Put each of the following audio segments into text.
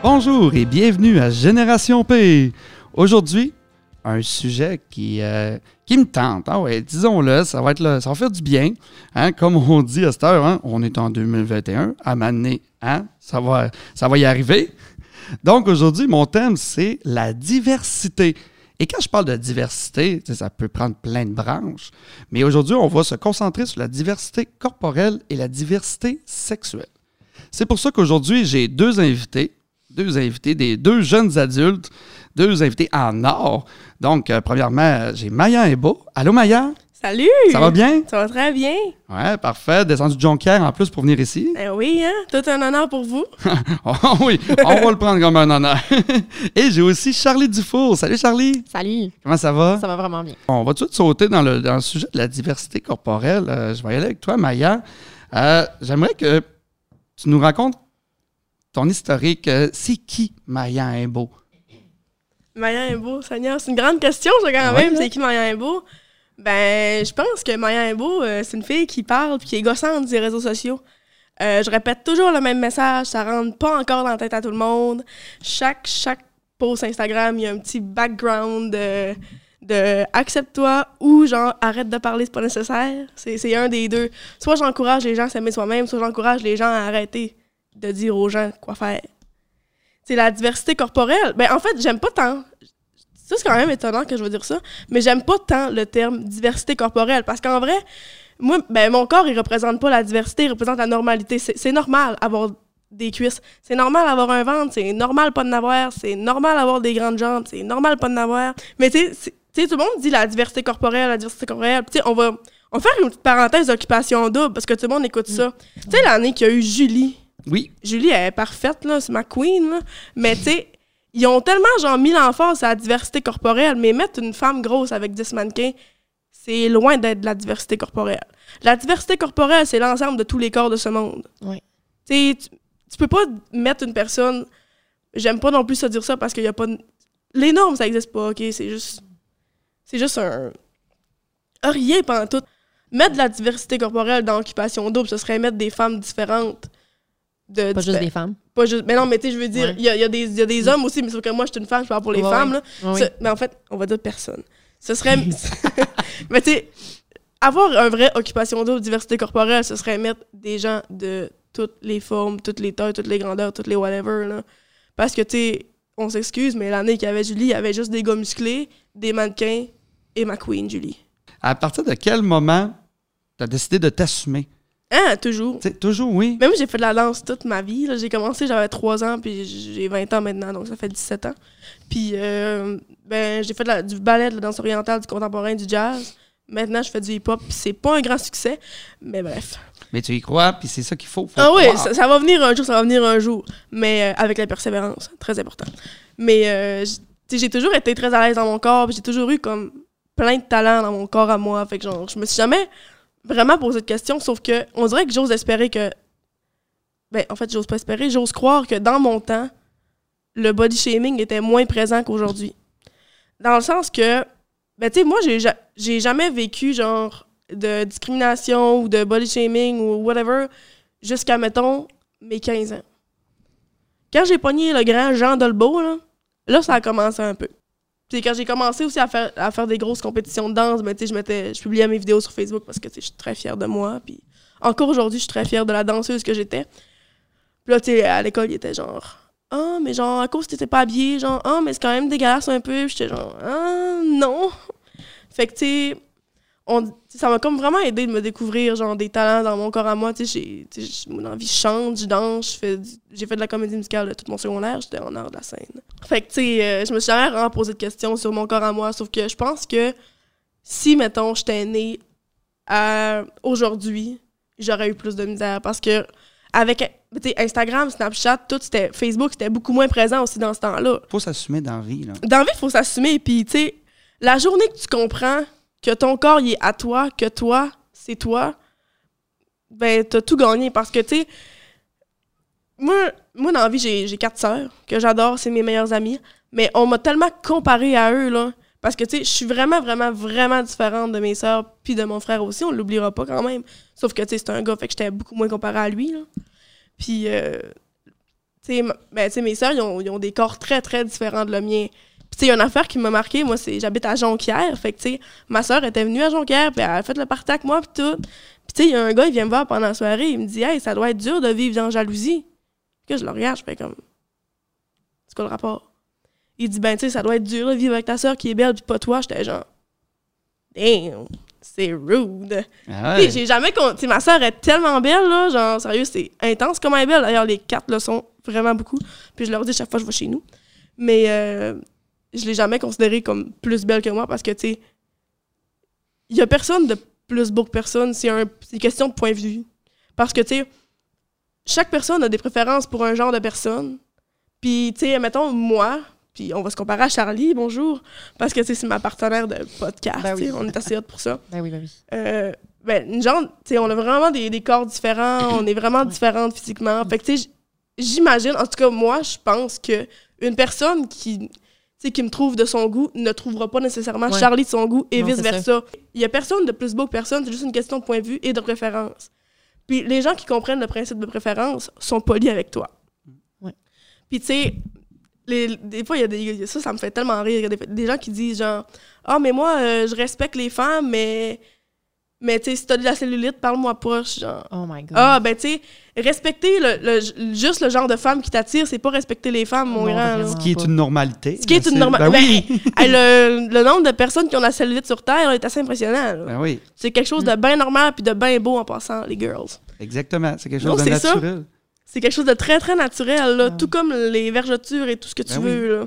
Bonjour et bienvenue à Génération P. Aujourd'hui, un sujet qui, euh, me tente. Ah ouais, disons-le, ça va être faire du bien. Hein, comme on dit à cette heure, hein, on est en 2021, à m'amener, hein, ça va, ça va y arriver. Donc aujourd'hui, mon thème, c'est la diversité. Et quand je parle de diversité, ça peut prendre plein de branches, mais aujourd'hui, on va se concentrer sur la diversité corporelle et la diversité sexuelle. C'est pour ça qu'aujourd'hui, j'ai deux invités, deux invités, des deux jeunes adultes, deux invités en or. Donc, euh, premièrement, j'ai Maya Ebo. Allô, Maya? Salut! Ça va bien? Ça va très bien. Ouais, parfait. Descendu de Jonquière en plus pour venir ici. Eh oui, hein? Tout un honneur pour vous. oh oui, on va le prendre comme un honneur. Et j'ai aussi Charlie Dufour. Salut Charlie. Salut. Comment ça va? Ça va vraiment bien. On va tout de suite sauter dans le, dans le sujet de la diversité corporelle. Euh, je vais y aller avec toi, Maya. Euh, J'aimerais que tu nous racontes ton historique. Euh, C'est qui Maya Imbeau? Maya Imbeau, Seigneur, c'est une grande question, ça, quand Ouais, même. C'est qui Maya Imbeau? Ben, je pense que Maya Imbeau, euh, c'est une fille qui parle puis qui est gossante des réseaux sociaux. Euh, je répète toujours le même message, ça rentre pas encore dans la tête à tout le monde. Chaque, chaque post Instagram, il y a un petit background de, de accepte-toi ou genre arrête de parler, c'est pas nécessaire. C'est un des deux. Soit j'encourage les gens à s'aimer soi-même, soit j'encourage les gens à arrêter de dire aux gens quoi faire. C'est la diversité corporelle. Ben, en fait, j'aime pas tant. Ça, c'est quand même étonnant que je veux dire ça, mais j'aime pas tant le terme diversité corporelle parce qu'en vrai, moi, ben, mon corps, il représente pas la diversité, il représente la normalité. C'est normal avoir des cuisses. C'est normal avoir un ventre, c'est normal pas de n'avoir, c'est normal avoir des grandes jambes, c'est normal pas de n'avoir. Mais tu sais, tout le monde dit la diversité corporelle, la diversité corporelle. Tu sais, on va, on va faire une petite parenthèse d'occupation double parce que tout le monde écoute ça. Tu sais, l'année qu'il y a eu Julie, Oui. Julie, elle est parfaite, là, c'est ma queen, là. Mais tu sais, ils ont tellement, genre, mis l'emphase à la diversité corporelle, mais mettre une femme grosse avec 10 mannequins, c'est loin d'être de la diversité corporelle. La diversité corporelle, c'est l'ensemble de tous les corps de ce monde. Oui. Tu sais, tu, peux pas mettre une personne. J'aime pas non plus se dire ça parce qu'il y a pas. de- Les normes, ça existe pas, ok? C'est juste. C'est juste un. un Rien pendant tout. Mettre de la diversité corporelle dans l'occupation double, ce serait mettre des femmes différentes. De Pas juste diffé- des femmes. pas juste. Mais non, mais tu sais, je veux dire, Ouais. il y, a, y a y a des hommes aussi, mais sauf que moi, je suis une femme, je parle pour les Ouais, femmes, ouais. là. Ouais, Ce- oui. mais en fait, on va dire personne. Ce serait. mais tu sais, avoir un vrai occupation double, diversité corporelle, ce serait mettre des gens de toutes les formes, toutes les tailles, toutes les grandeurs, toutes les whatever, là. Parce que, tu sais, on s'excuse, mais l'année qu'il y avait Julie, il y avait juste des gars musclés, des mannequins et ma queen, Julie. À partir de quel moment tu as décidé de t'assumer? Hein, toujours. Tu sais, toujours, oui. Même j'ai fait de la danse toute ma vie. là. J'ai commencé, j'avais 3 ans, puis j'ai 20 ans maintenant, donc ça fait 17 ans. Puis euh, ben, j'ai fait de la- du ballet, de la danse orientale, du contemporain, du jazz. Maintenant, je fais du hip-hop, puis c'est pas un grand succès, mais bref. Mais tu y crois, puis c'est ça qu'il faut. faut Ah oui, ça, ça va venir un jour, ça va venir un jour, mais euh, avec la persévérance, très important. Mais euh, j'ai toujours été très à l'aise dans mon corps, puis j'ai toujours eu comme plein de talent dans mon corps à moi. Fait que genre, je me suis jamais vraiment posé de questions, sauf que on dirait que j'ose espérer que. Ben, en fait, j'ose pas espérer, j'ose croire que dans mon temps, le body shaming était moins présent qu'aujourd'hui. Dans le sens que, ben, tu sais, moi, j'ai ja- j'ai jamais vécu, genre, de discrimination ou de body shaming ou whatever jusqu'à, mettons, mes 15 ans. Quand j'ai pogné le grand Jean Dolbeau, là, là, ça a commencé un peu. Puis quand j'ai commencé aussi à faire, à faire des grosses compétitions de danse, ben, je, mettais, je publiais mes vidéos sur Facebook parce que je suis très fière de moi. Puis encore aujourd'hui, je suis très fière de la danseuse que j'étais. Puis là, tu sais, à l'école, il était genre Ah, mais genre, à cause que t'étais pas habillée, genre, ah, mais c'est quand même dégueulasse un peu. J'étais genre Ah, non. Fait que, tu sais, on- ça m'a comme vraiment aidé de me découvrir, genre, des talents dans mon corps à moi. Tu sais, mon envie, je chante, je danse, j'ai fait de la comédie musicale de tout mon secondaire, j'étais en art de la scène. Fait que, tu sais, euh, je me suis jamais vraiment posé de questions sur mon corps à moi, sauf que je pense que si, mettons, j'étais née aujourd'hui, j'aurais eu plus de misère parce que avec Instagram, Snapchat, tout, c'était Facebook, c'était beaucoup moins présent aussi dans ce temps-là. faut s'assumer dans la vie. Là. Dans la vie, il faut s'assumer. Puis, tu sais, la journée que tu comprends que ton corps, il est à toi, que toi, c'est toi, ben, t'as tout gagné. Parce que, tu sais, moi, moi, dans la vie, j'ai quatre sœurs que j'adore, c'est mes meilleures amies. Mais on m'a tellement comparé à eux, là. Parce que, tu sais, je suis vraiment, vraiment, vraiment différente de mes sœurs, puis de mon frère aussi, on l'oubliera pas quand même. Sauf que, tu sais, c'est un gars, fait que j'étais beaucoup moins comparée à lui, là. Puis, euh, ben, tu sais, mes sœurs, ont, ils ont des corps très, très différents de le mien. Tu sais, il y a une affaire qui m'a marqué. Moi, c'est j'habite à Jonquière. Fait que, tu sais, ma sœur était venue à Jonquière, puis elle a fait le party avec moi, puis tout. Puis, tu sais, il y a un gars, il vient me voir pendant la soirée. Il me dit, hey, ça doit être dur de vivre en jalousie. Puis que je le regarde, je fais comme, c'est quoi le rapport? Il dit, ben, tu sais, ça doit être dur de vivre avec ta sœur qui est belle, puis pas toi. J'étais genre, damn, c'est rude. Ah ouais. J'ai jamais con- tu sais, ma soeur est tellement belle, là. Genre, sérieux, c'est intense comme elle est belle. D'ailleurs, les quatre le sont vraiment beaucoup. Puis je leur dis chaque fois que je vais chez nous. Mais euh, je l'ai jamais considérée comme plus belle que moi parce que, tu sais, il y a personne de plus beau que personne. C'est un, c'est une question de point de vue. Parce que, tu sais, chaque personne a des préférences pour un genre de personne. Puis, tu sais, mettons, moi, puis on va se comparer à Charlie, bonjour, parce que, tu sais, c'est ma partenaire de podcast. Ben oui. On est assez hot pour ça. Ben oui, ben oui. Euh, ben, une genre, tu sais, on a vraiment des, des corps différents, on est vraiment différentes physiquement. Fait que, tu sais, j'imagine, en tout cas, moi, je pense que une personne qui, sais, qui me trouve de son goût ne trouvera pas nécessairement Ouais. Charlie de son goût et vice-versa. Il y a personne de plus beau que personne, c'est juste une question de point de vue et de préférence. Puis les gens qui comprennent le principe de préférence sont polis avec toi. Ouais. Puis, tu sais, les- des fois, il y a des. Ça, ça me fait tellement rire. Il y a des, des gens qui disent genre Ah, mais moi, euh, je respecte les femmes, mais. Mais, tu sais, si t'as de la cellulite, parle-moi pas. Genre. Oh my god. Ah, ben, tu sais, respecter le, le- juste le genre de femme qui t'attire, c'est pas respecter les femmes, mon Non, grand. Ce qui est une normalité. Ce qui est Ben, une normalité. Ben oui. Hey, le, le nombre de personnes qui ont la cellulite sur Terre est assez impressionnant. Ben oui, C'est quelque chose de bien normal puis de bien beau en passant, les girls. exactement. C'est quelque Non, chose de c'est ça. naturel. C'est quelque chose de très, très naturel, là, Ah. tout comme les vergetures et tout ce que tu Ben oui. veux. Là.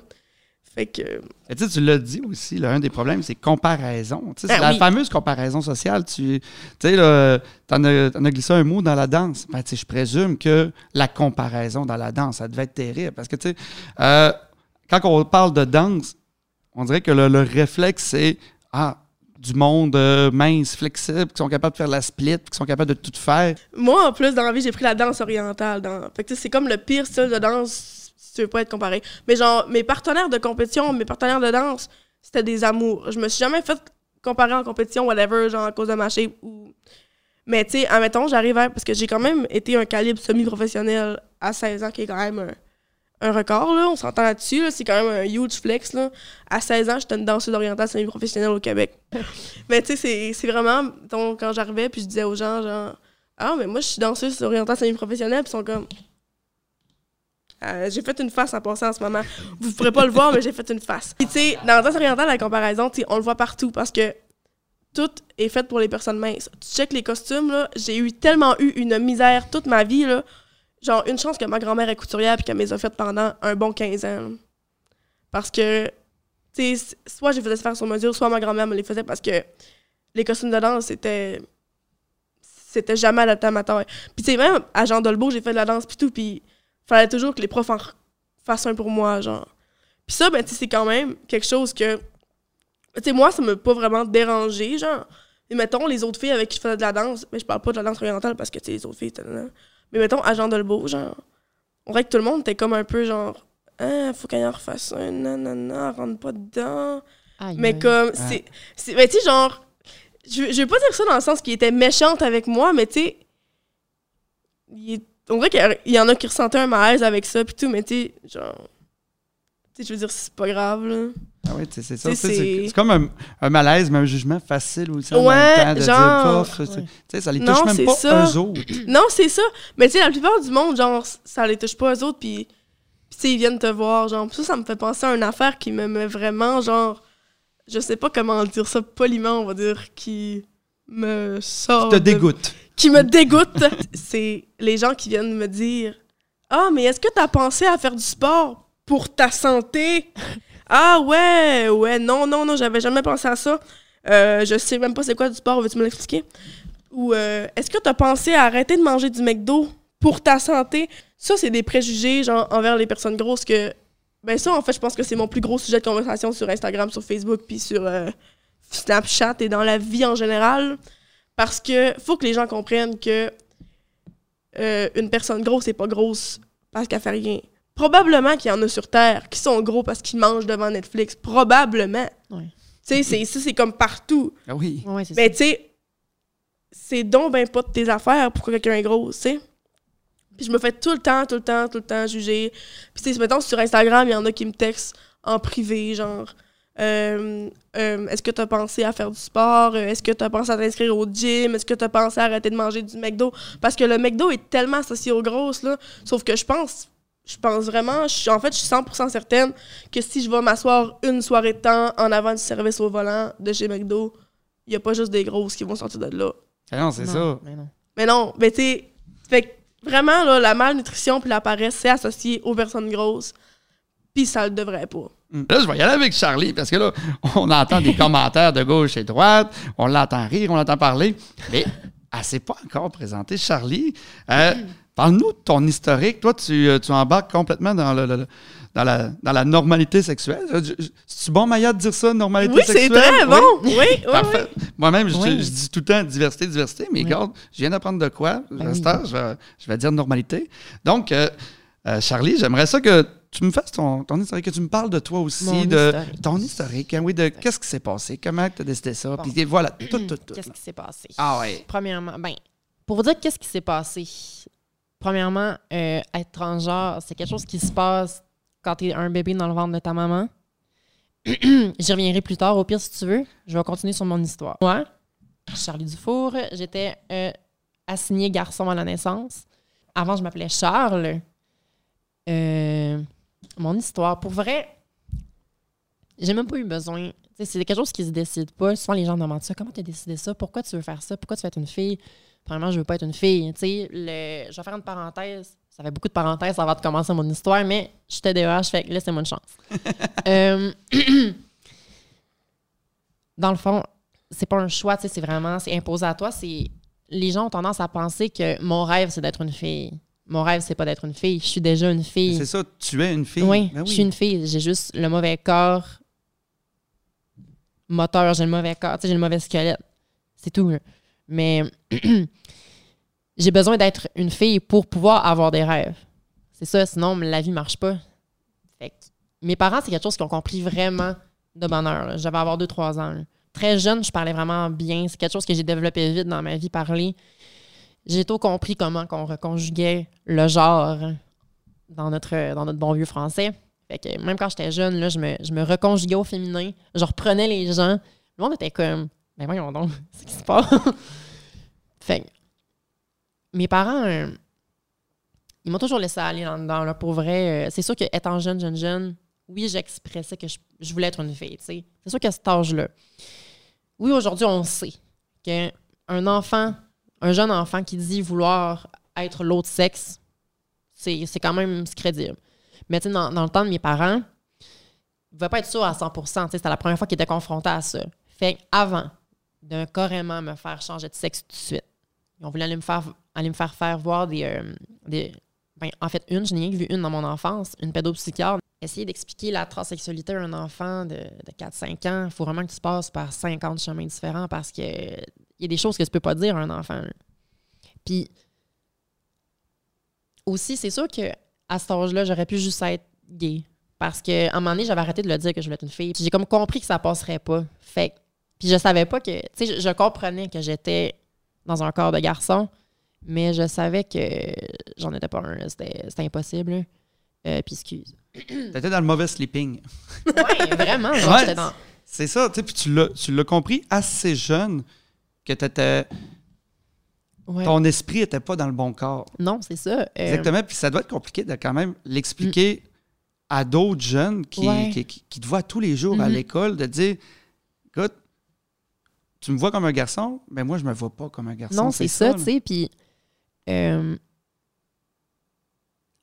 Fait que. Et tu sais, tu l'as dit aussi, là, un des problèmes, c'est comparaison. Tu sais, c'est Ben la oui. fameuse comparaison sociale. Tu tu sais, là, t'en as, t'en as glissé un mot dans la danse. Ben, tu sais, je présume que la comparaison dans la danse, ça devait être terrible. Parce que, tu sais, euh, quand on parle de danse, on dirait que le, le réflexe, c'est ah, du monde euh, mince, flexible, qui sont capables de faire la split, qui sont capables de tout faire. Moi, en plus, dans la vie, j'ai pris la danse orientale. Dans... Fait que tu sais, c'est comme le pire style de danse si tu veux pas être comparé. Mais genre, mes partenaires de compétition, mes partenaires de danse, c'était des amours. Je me suis jamais fait comparer en compétition, whatever, genre à cause de ma shape ou... Mais tu sais, admettons, j'arrive à... Parce que j'ai quand même été un calibre semi-professionnel à 16 ans, qui est quand même un, un record, là. On s'entend là-dessus, là. C'est quand même un huge flex, là. À 16 ans, j'étais une danseuse orientale semi-professionnelle au Québec. mais tu sais, c'est- c'est vraiment... quand j'arrivais, puis je disais aux gens, genre... Ah, mais moi, je suis danseuse orientale semi-professionnelle, puis ils sont comme... Euh, j'ai fait une face en passant en ce moment. Vous pourrez pas le voir, mais j'ai fait une face. Tu sais, dans la danse orientale, la comparaison, on le voit partout parce que tout est fait pour les personnes minces. Tu check les costumes, là, j'ai eu tellement eu une misère toute ma vie, là. Genre, une chance que ma grand-mère est couturière puis qu'elle me les a pendant un bon 15 ans. Parce que, tu sais, soit je les faisais faire sur mesure, soit ma grand-mère me les faisait parce que les costumes de danse, c'était c'était jamais adapté à ma taille. Puis tu sais, même à Jean Dolbeau, j'ai fait de la danse puis tout, puis fallait toujours que les profs en fassent un pour moi, genre. Puis ça, ben, tu sais, c'est quand même quelque chose que... Tu sais, moi, ça m'a pas vraiment dérangé, genre. Mais mettons, les autres filles avec qui je faisais de la danse, mais je parle pas de la danse orientale parce que, tu sais, les autres filles, étaient là. Mais mettons, à Jean Dolbeau, genre, on dirait que tout le monde était comme un peu genre... Ah, faut qu'elle en refasse un, non, non, non, rentre pas dedans. Aïe, Mais comme, c'est. c'est- Mais tu sais, genre. Je, je veux pas dire ça dans le sens qu'il était méchante avec moi, mais tu sais. il est- On dirait qu'il y en a qui ressentaient un malaise avec ça, pis tout, mais tu sais, genre. Tu sais, je veux dire, c'est pas grave, là. Ah oui, c'est ça. C'est comme un, un malaise, mais un jugement facile aussi en Ouais, même temps de genre, dire pof. ouais. Ça les Non, touche même pas ça. eux autres. Non, c'est ça. Mais tu sais, la plupart du monde, genre, ça les touche pas eux autres, puis. Puis ils viennent te voir, genre. Pis ça, ça me fait penser à une affaire qui me met vraiment, genre. Je sais pas comment dire ça poliment, on va dire, qui me sort. te de- dégoûte. Qui me dégoûte, c'est les gens qui viennent me dire Ah, mais est-ce que tu as pensé à faire du sport pour ta santé? Ah, ouais, ouais, non, non, non, j'avais jamais pensé à ça. Euh, je sais même pas c'est quoi du sport, veux-tu me l'expliquer? Ou euh, est-ce que tu as pensé à arrêter de manger du McDo pour ta santé Ça, c'est des préjugés, genre, envers les personnes grosses que. Ben, ça, en fait, je pense que c'est mon plus gros sujet de conversation sur Instagram, sur Facebook, puis sur euh, Snapchat et dans la vie en général. Parce que faut que les gens comprennent que euh, une personne grosse n'est pas grosse parce qu'elle fait rien. Probablement qu'il y en a sur Terre qui sont gros parce qu'ils mangent devant Netflix. Probablement. Ouais. Tu sais, c'est- ça, c'est comme partout. Ah oui. Mais tu sais, c'est donc ben pas de tes affaires pour que quelqu'un est gros, tu sais. Puis je me fais tout le temps, tout le temps, tout le temps juger. Puis tu sais, mettons, sur Instagram, il y en a qui me textent en privé, genre... Euh, euh, est-ce que tu as pensé à faire du sport? Euh, est-ce que tu as pensé à t'inscrire au gym? Est-ce que tu as pensé à arrêter de manger du McDo? Parce que le McDo est tellement associé aux grosses, là. Sauf que je pense, je pense vraiment, je suis, en fait, je suis 100% certaine que si je vais m'asseoir une soirée de temps en avant du service au volant de chez McDo, il n'y a pas juste des grosses qui vont sortir de là. Ah non, c'est ça. Mais non. Mais non, mais tu sais, fait que vraiment, là, la malnutrition puis la paresse, c'est associé aux personnes grosses. Puis ça le devrait pas. Mm. Là, je vais y aller avec Charlie, parce que là, on entend des commentaires de gauche et droite, on l'entend rire, on l'entend parler, mais elle ne s'est pas encore présentée. Charlie, euh, parle-nous de ton historique. Toi, tu, euh, tu embarques complètement dans, le, le- dans, la, dans la normalité sexuelle. Euh, C'est-tu bon, Maya, de dire ça, normalité Oui, c'est sexuelle? très bon. Oui, oui, Parfait. Moi-même, je, Oui. je dis tout le temps diversité, diversité, mais Oui. regarde, je viens d'apprendre de quoi. Ben oui. heure, je, vais, je vais dire normalité. Donc, euh, euh, Charlie, j'aimerais ça que tu me fasses ton, ton historique, que tu me parles de toi aussi, Mon de historique. ton historique, hein, oui, de qu'est-ce qui s'est passé, comment tu as décidé ça, Bon. puis voilà, tout, tout, tout. Qu'est-ce qui s'est passé? Ah ouais. Premièrement, ben, pour vous dire qu'est-ce qui s'est passé, premièrement, euh, être transgenre, c'est quelque chose qui se passe quand tu es un bébé dans le ventre de ta maman. J'y reviendrai plus tard, au pire, si tu veux. Je vais continuer sur mon histoire. Moi, Charlie Dufour, j'étais euh, assignée garçon à la naissance. Avant, je m'appelais Charles. Euh, mon histoire, pour vrai, j'ai même pas eu besoin. C'est quelque chose qui se décide pas. Souvent, les gens me demandent ça. Comment tu as décidé ça? Pourquoi tu veux faire ça? Pourquoi tu veux être une fille? Premièrement, je veux pas être une fille. Le... Je vais faire une parenthèse. Ça fait beaucoup de parenthèses avant de commencer mon histoire, mais j'étais DEH, fait que laissez-moi une chance. Euh, Dans le fond, c'est pas un choix, c'est vraiment, c'est imposé à toi. C'est Les gens ont tendance à penser que mon rêve, c'est d'être une fille. Mon rêve, c'est pas d'être une fille. Je suis déjà une fille. C'est ça, tu es une fille. Oui, Ben je suis une fille. J'ai juste le mauvais corps moteur, j'ai le mauvais corps, j'ai le mauvais squelette. C'est tout. Mais j'ai besoin d'être une fille pour pouvoir avoir des rêves. C'est ça, sinon la vie marche pas. Fait que mes parents, c'est quelque chose qu'ils ont compris vraiment de bonheur. J'avais avoir 2-3 ans. là. Très jeune, je parlais vraiment bien. C'est quelque chose que j'ai développé vite dans ma vie, parler. J'ai tôt compris comment qu'on reconjuguait le genre dans notre, dans notre bon vieux français. Fait que même quand j'étais jeune, là, je, me, je me reconjuguais au féminin. Je reprenais les gens. Le monde était comme, ben voyons donc, c'est qui se passe? fait que mes parents, euh, ils m'ont toujours laissé aller là-dedans. Là, pour vrai, Euh, c'est sûr que étant jeune, jeune, jeune, oui, j'expressais que je, je voulais être une fille. C'est sûr qu'à cet âge-là, oui, aujourd'hui, on sait qu'un enfant, un jeune enfant qui dit vouloir être l'autre sexe, c'est quand même crédible. Mais dans, le temps de mes parents, ils ne pouvaient pas être sûrs à 100 tu sais, C'était la première fois qu'ils étaient confrontés à ça. Fait avant de carrément me faire changer de sexe tout de suite, ils ont voulu aller me faire, aller me faire voir des. euh, des ben, en fait, une, je n'ai rien vu une dans mon enfance, une pédopsychiatre. Essayer d'expliquer la transsexualité à un enfant de, de 4-5 ans, il faut vraiment que tu passes par 50 chemins différents parce que il y a des choses que tu peux pas dire à un enfant. Puis aussi, c'est sûr que à cet âge-là, j'aurais pu juste être gay. Parce qu'à un moment donné, j'avais arrêté de le dire que je voulais être une fille. J'ai comme compris que ça passerait pas. Fait puis je savais pas que. Tu sais, je comprenais que j'étais dans un corps de garçon, mais je savais que j'en étais pas un. là. C'était impossible. Euh, puis excuse. T'étais dans le mauvais sleeping. Ouais, vraiment. Ouais, dans- C'est ça, tu sais, puis tu l'as- compris assez jeune que t'étais- Ouais. ton esprit n'était pas dans le bon corps. Non, c'est ça. Euh, Exactement. Puis ça doit être compliqué de quand même l'expliquer à d'autres jeunes qui, Ouais. qui, qui- qui te voient tous les jours à Mhm. l'école, de dire écoute, tu me vois comme un garçon, mais moi, je me vois pas comme un garçon. Non, c'est ça, là. tu sais. Puis, euh,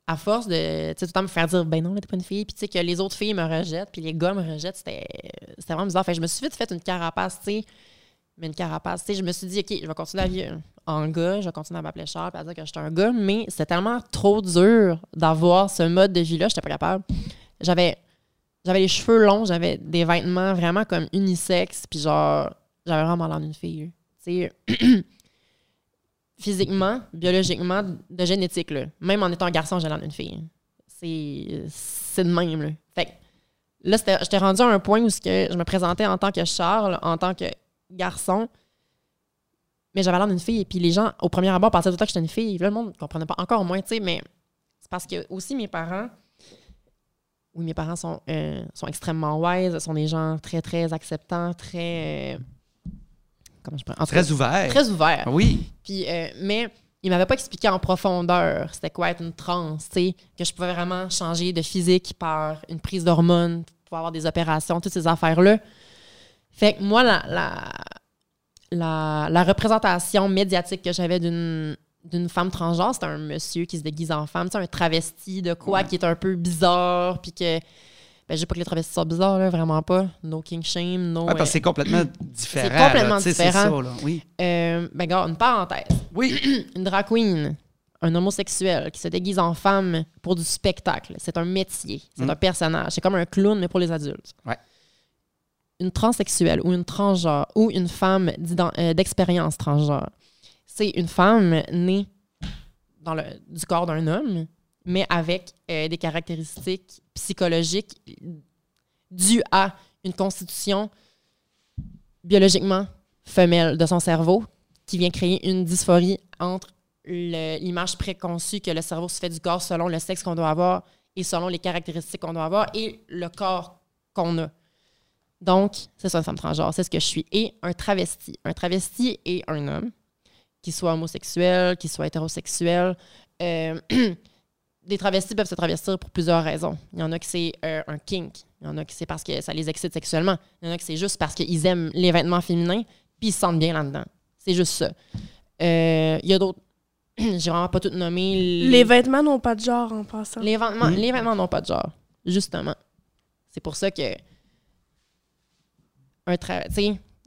à force de, tout le temps me faire dire, ben non, là, t'es pas une fille. Puis, tu sais, que les autres filles me rejettent, puis les gars me rejettent, c'était vraiment bizarre. Fait je me suis vite fait une carapace, tu. Mais une carapace, tu je me suis dit, OK, je vais continuer à vivre en gars, je vais continuer à m'appeler Charles, puis à dire que j'étais un gars. Mais c'était tellement trop dur d'avoir ce mode de vie-là, j'étais pas capable. J'avais. J'avais les cheveux longs, j'avais des vêtements vraiment comme unisex, puis genre, j'avais vraiment l'air d'une fille. là. Tu sais, physiquement, biologiquement, de génétique, là. Même en étant garçon, j'ai l'air d'une fille. C'est, de même, là. Fait là, j'étais rendu à un point où que je me présentais en tant que Charles, en tant que garçon. mais j'avais l'air d'une fille. Et puis les gens, au premier abord, pensaient tout le temps que j'étais une fille. Là, le monde ne comprenait pas encore moins, tu sais, mais c'est parce que aussi mes parents, oui, mes parents sont, euh, sont extrêmement wise, sont des gens très, très acceptants, très. euh, comment je cas, Très ouvert. Très ouverts. Oui. Puis, euh, mais il m'avait pas expliqué en profondeur c'était quoi être une trans, tu sais, que je pouvais vraiment changer de physique par une prise d'hormones, pouvoir avoir des opérations, toutes ces affaires-là. Fait que moi, la, la, la, la représentation médiatique que j'avais d'une d'une femme transgenre, c'était un monsieur qui se déguise en femme, un travesti de quoi qui est un peu bizarre, puis que. Ben, je dis pas que les travestis sont bizarres, là, vraiment pas. No king shame, no. Ouais, parce que euh, c'est complètement différent. c'est complètement là. Différent. ça, là. Oui. euh, ben, regarde, une parenthèse Oui. une drag queen, un homosexuel qui se déguise en femme pour du spectacle. C'est un métier, c'est Mm. un personnage. C'est comme un clown, mais pour les adultes. Ouais. Une transsexuelle ou une transgenre ou une femme euh, d'expérience transgenre, c'est une femme née dans le, du corps d'un homme, mais avec euh, des caractéristiques psychologiques dues à une constitution biologiquement femelle de son cerveau qui vient créer une dysphorie entre l'image préconçue que le cerveau se fait du corps selon le sexe qu'on doit avoir et selon les caractéristiques qu'on doit avoir et le corps qu'on a. Donc, c'est ça une femme transgenre, c'est ce que je suis. Et un travesti. Un travesti est un homme, qu'il soit homosexuel, qu'il soit hétérosexuel. Euh, des travestis peuvent se travestir pour plusieurs raisons. Il y en a qui c'est euh, un kink. Il y en a qui c'est parce que ça les excite sexuellement. Il y en a qui c'est juste parce qu'ils aiment les vêtements féminins puis ils se sentent bien là-dedans. C'est juste ça. Euh, Il y a d'autres. J'ai vraiment pas tout nommé. Les vêtements n'ont pas de genre en passant. Les vêtements, Mm. les vêtements n'ont pas de genre, justement. C'est pour ça que un tra-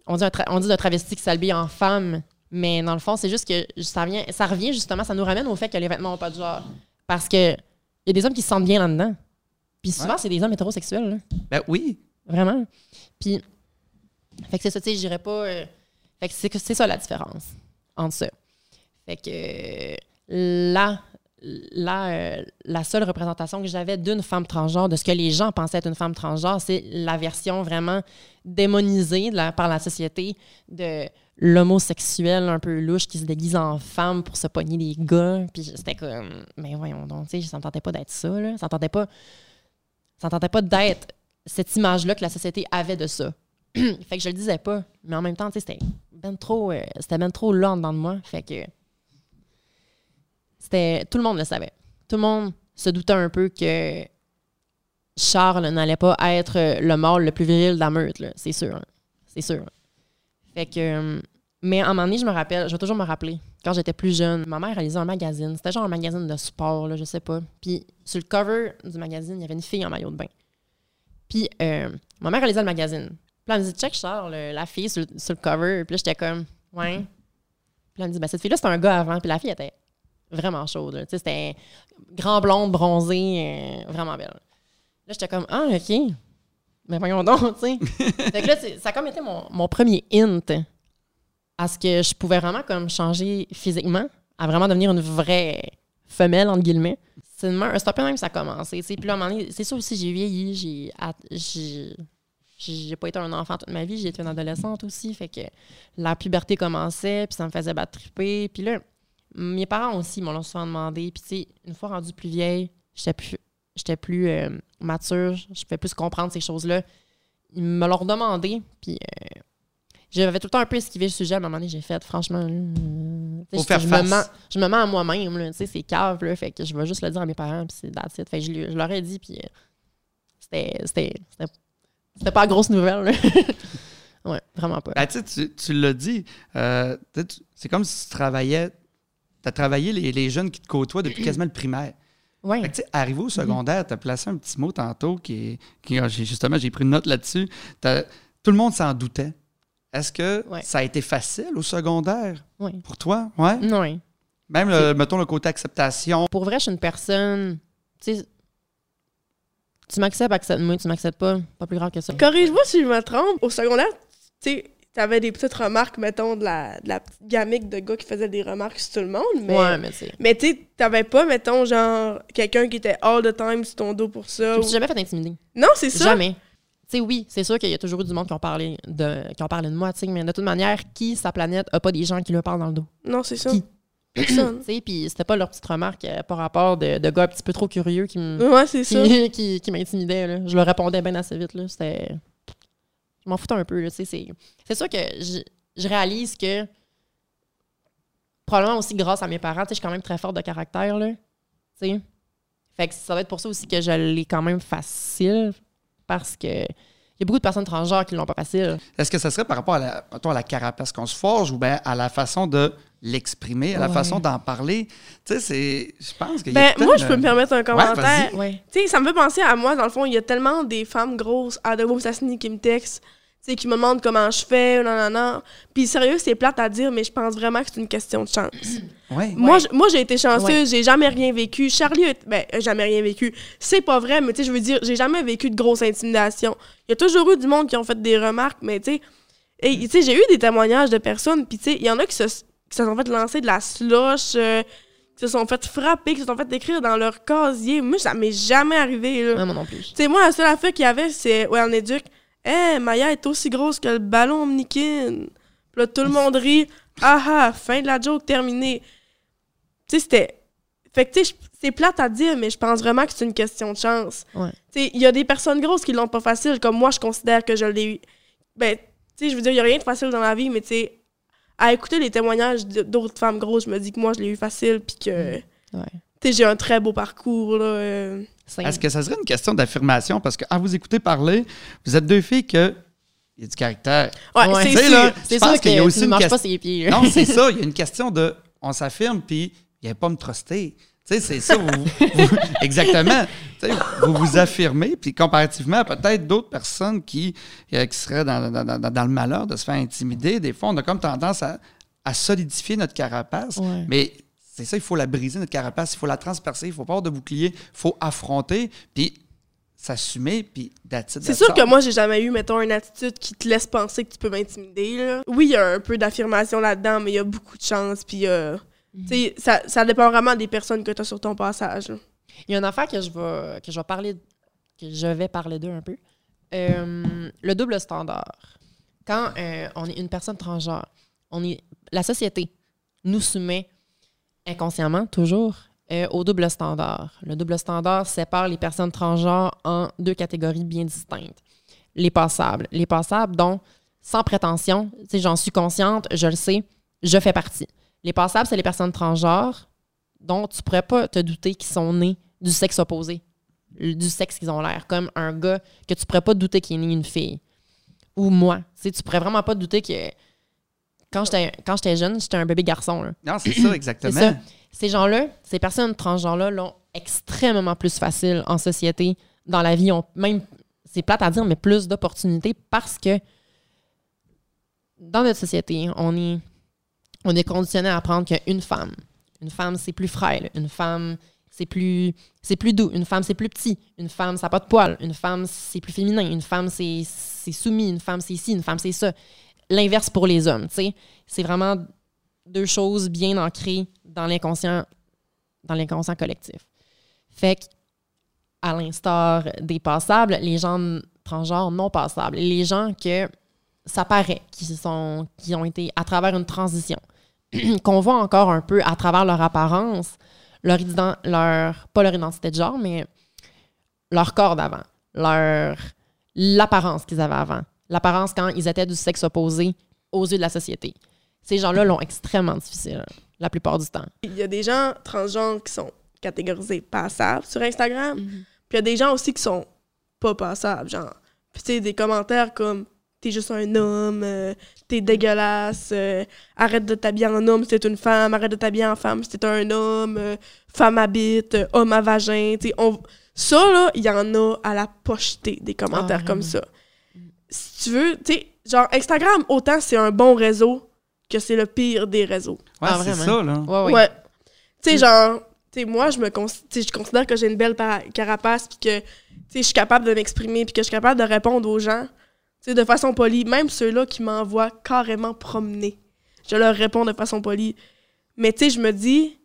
on dit un tra- on dit d'un travesti qui s'habille en femme, mais dans le fond, c'est juste que ça revient, ça revient justement, ça nous ramène au fait que les vêtements n'ont pas de genre, parce que il y a des hommes qui se sentent bien là-dedans. Puis souvent, Ouais. c'est des hommes hétérosexuels, là. Ben oui. vraiment. Puis, fait que c'est ça, tu sais, je dirais pas. euh, fait que c'est c'est ça la différence entre ça. Fait que euh, là, là, euh, la seule représentation que j'avais d'une femme transgenre, de ce que les gens pensaient être une femme transgenre, c'est la version vraiment démonisée de la- par la société de l'homosexuel un peu louche qui se déguise en femme pour se pogner les gars. Puis c'était comme, mais voyons donc, tu sais, ça tentait pas d'être ça, là. Ça tentait pas, pas d'être cette image-là que la société avait de ça. fait que je le disais pas, mais en même temps, tu sais, c'était ben trop, euh, c'était ben trop là en dedans de moi. Fait que c'était, tout le monde le savait. Tout le monde se doutait un peu que Charles n'allait pas être le mâle le plus viril de la meute, là. C'est sûr. hein. C'est sûr. Fait que, euh, mais à un moment donné, je me rappelle, je vais toujours me rappeler, quand j'étais plus jeune, ma mère réalisait un magazine. C'était genre un magazine de sport, là, je sais pas. Puis sur le cover du magazine, il y avait une fille en maillot de bain. Puis euh, ma mère réalisait le magazine. Puis elle me dit, check Charles, le- la fille sur, sur le cover. Puis là, j'étais comme, ouais. Puis elle me dit, ben, cette fille-là, c'était un gars avant. Puis la fille était vraiment chaude. Tu sais, c'était grand blonde, bronzée, euh, vraiment belle. Là, j'étais comme, ah, OK. Mais voyons donc, tu sais. fait que là, ça a comme été mon, mon premier hint à ce que je pouvais vraiment comme changer physiquement, à vraiment devenir une vraie femelle, entre guillemets. C'est un peu même ça a commencé. tu sais. Puis là, à un moment donné, c'est sûr aussi, j'ai vieilli, j'ai j'ai pas été un enfant toute ma vie, j'ai été une adolescente aussi, fait que la puberté commençait, puis ça me faisait battre triper. Puis là, mes parents aussi m'ont souvent demandé, puis tu sais, une fois rendue plus vieille, j'étais plus, j'étais plus euh, mature, je pouvais plus comprendre ces choses-là. Ils me l'ont demandé, puis euh, j'avais tout le temps un peu esquivé le sujet. À un moment donné, j'ai fait, franchement, euh, Faut je- faire je, face. Me mens, je me mens à moi-même, tu sais, c'est cave, là, fait que je vais juste le dire à mes parents, puis c'est that's it. Fait que je, leur ai dit, puis c'était, c'était, c'était, c'était pas la grosse nouvelle, là. ouais, vraiment pas. Ben, tu tu, l'as dit. c'est comme si tu travaillais. Tu as travaillé les, les jeunes qui te côtoient depuis quasiment le primaire. Ouais. Fait que, tu sais, arrivé au secondaire, tu as placé un petit mot tantôt qui est. Qui, ah, justement, j'ai pris une note là-dessus. Tout le monde s'en doutait. Est-ce que Ouais. ça a été facile au secondaire Ouais. pour toi? Ouais. Ouais. Même, le, mettons, le côté acceptation. Pour vrai, je suis une personne. Tu m'acceptes, accepte-moi, tu m'acceptes pas, pas plus grave que ça. Corrige-moi si je me trompe. Au secondaire, tu sais, t'avais des petites remarques, mettons, de la, de la petite gamique de gars qui faisait des remarques sur tout le monde, mais... Ouais, mais tu sais. Mais tu t'avais pas, mettons, genre, quelqu'un qui était all the time sur ton dos pour ça. Je me ou- jamais fait intimider. Non, c'est ça. Jamais. Tu sais, oui, c'est sûr qu'il y a toujours eu du monde qui ont parlé de, qui ont parlé de moi, tu sais, mais de toute manière, qui, sa planète, a pas des gens qui lui parlent dans le dos? Non, c'est ça. Qui? Personne. Puis c'était pas leur petite remarque euh, par rapport de, de gars un petit peu trop curieux qui me- Ouais, c'est qui, qui, qui. Je leur répondais bien assez vite. là. C'était. Je m'en foutais un peu. C'est sûr que je, réalise que probablement aussi grâce à mes parents, je suis quand même très forte de caractère. Là, fait que ça va être pour ça aussi que je l'ai quand même facile parce que y a beaucoup de personnes transgenres qui l'ont pas facile. Est-ce que ça serait par rapport à la, mettons, à la carapace qu'on se forge ou bien à la façon de l'exprimer, à la Ouais. façon d'en parler? Tu sais, c'est. Je pense qu'il y a Ben, moi, je peux me permettre un commentaire. Ouais. Tu sais, ça me fait penser à moi, dans le fond, il y a tellement des femmes grosses à Debo Sassini qui me textent, sais, qui me demandent comment je fais, non, non, non. Puis sérieux, c'est plate à dire, mais je pense vraiment que c'est une question de chance. Ouais. Moi, j'ai été chanceuse, Ouais. j'ai jamais rien vécu. Charlie, a- ben, euh, jamais rien vécu. C'est pas vrai, mais tu sais, je veux dire, j'ai jamais vécu de grosse intimidation. Il y a toujours eu du monde qui ont fait des remarques, mais tu sais, et, tu sais, j'ai eu des témoignages de personnes, puis tu sais, il y en a qui se, qui se sont fait lancer de la slush, euh, qui se sont fait frapper, qui se sont fait écrire dans leur casier. Moi, ça m'est jamais arrivé, là. Ouais, moi non plus. Tu sais, moi, la seule affaire qu'il y avait, c'est, ouais, en éduque, Hé, Maya est aussi grosse que le ballon omnikin. Puis là, tout le monde rit. Ah ah, fin de la joke terminée. Tu sais, c'était. Fait que, tu sais, c'est plate à dire, mais je pense vraiment que c'est une question de chance. Ouais. Tu sais, il y a des personnes grosses qui l'ont pas facile, comme moi, je considère que je l'ai eu. Ben, tu sais, je veux dire, il y a rien de facile dans la vie, mais tu sais, à écouter les témoignages d'autres femmes grosses, je me dis que moi, je l'ai eu facile, puis que, Ouais. J'ai un très beau parcours, là. euh. Est-ce que ça serait une question d'affirmation? Parce qu'à vous écouter parler, vous êtes deux filles que. Il y a du caractère. Ouais, Ouais. c'est sûr. là, C'est sûr qu'il y a que aussi une question- pas ses pieds. Non, c'est ça. Il y a une question de. On s'affirme, puis il n'y a pas à me truster. Tu sais, c'est ça. vous- vous- exactement. Tu sais, vous vous affirmez, puis comparativement à peut-être d'autres personnes qui, euh, qui seraient dans, dans- dans- dans le malheur de se faire intimider, des fois, on a comme tendance à, à solidifier notre carapace. Ouais. Mais c'est ça, il faut la briser, notre carapace. Il faut la transpercer. Il faut pas avoir de bouclier. Il faut affronter, puis s'assumer, puis it, C'est sûr que moi, j'ai jamais eu, mettons, une attitude qui te laisse penser que tu peux m'intimider. Oui, il y a un peu d'affirmation là-dedans, mais il y a beaucoup de chance. Puis, euh, tu sais, ça, ça dépend vraiment des personnes que tu as sur ton passage. là. Il y a une affaire que je vais, que je vais parler, que je vais parler d'eux un peu. Euh, le double standard. Quand euh, on est une personne transgenre, on est, la société nous soumet inconsciemment, toujours, au double standard. Le double standard sépare les personnes transgenres en deux catégories bien distinctes. Les passables. Les passables dont, sans prétention, j'en suis consciente, je le sais, je fais partie. Les passables, c'est les personnes transgenres dont tu pourrais pas te douter qu'ils sont nés du sexe opposé, du sexe qu'ils ont l'air, comme un gars que tu pourrais pas te douter qu'il est né une fille. Ou moi. Tu sais, tu pourrais vraiment pas te douter que quand j'étais jeune, j'étais un bébé garçon. là. Non, c'est ça, exactement. Ça. Ces gens-là, ces personnes transgenres-là l'ont extrêmement plus facile en société, dans la vie, ont même, c'est plate à dire, mais plus d'opportunités parce que dans notre société, on est, on est conditionné à apprendre qu'une femme, une femme, c'est plus frêle, une femme, c'est plus, c'est plus doux, une femme, c'est plus petit, une femme, ça n'a pas de poils, une femme, c'est plus féminin, une femme, c'est, c'est soumis, une femme, c'est ci, une femme, c'est ça. L'inverse pour les hommes. C'est vraiment deux choses bien ancrées dans l'inconscient, collectif. Fait que, à l'instar des passables, les gens transgenres non passables, les gens que ça paraît qui sont qui ont été à travers une transition, qu'on voit encore un peu à travers leur apparence, leur pas leur identité de genre, mais leur corps d'avant, leur l'apparence qu'ils avaient avant, l'apparence quand ils étaient du sexe opposé aux yeux de la société. Ces gens-là l'ont extrêmement difficile la plupart du temps. Il y a des gens transgenres qui sont catégorisés passables sur Instagram. Puis il y a des gens aussi qui sont pas passables, genre. Puis tu sais, des commentaires comme t'es juste un homme, euh, t'es dégueulasse, euh, arrête de t'habiller en homme si t'es une femme, arrête de t'habiller en femme si t'es un homme, euh, femme habite, euh, homme à vagin. tu sais, on... Ça, là, il y en a à la pochetée des commentaires Ah, comme ça. Si tu veux, tu sais, genre, Instagram, autant c'est un bon réseau que c'est le pire des réseaux. Ouais, Ah, c'est vraiment? ça, là. Ouais, ouais. Ouais. Tu sais, Mm. genre, tu sais, moi, je me je considère que j'ai une belle carapace, puis que, tu sais, je suis capable de m'exprimer, puis que je suis capable de répondre aux gens, tu sais, de façon polie. Même ceux-là qui m'envoient carrément promener, je leur réponds de façon polie. Mais, tu sais, je me dis,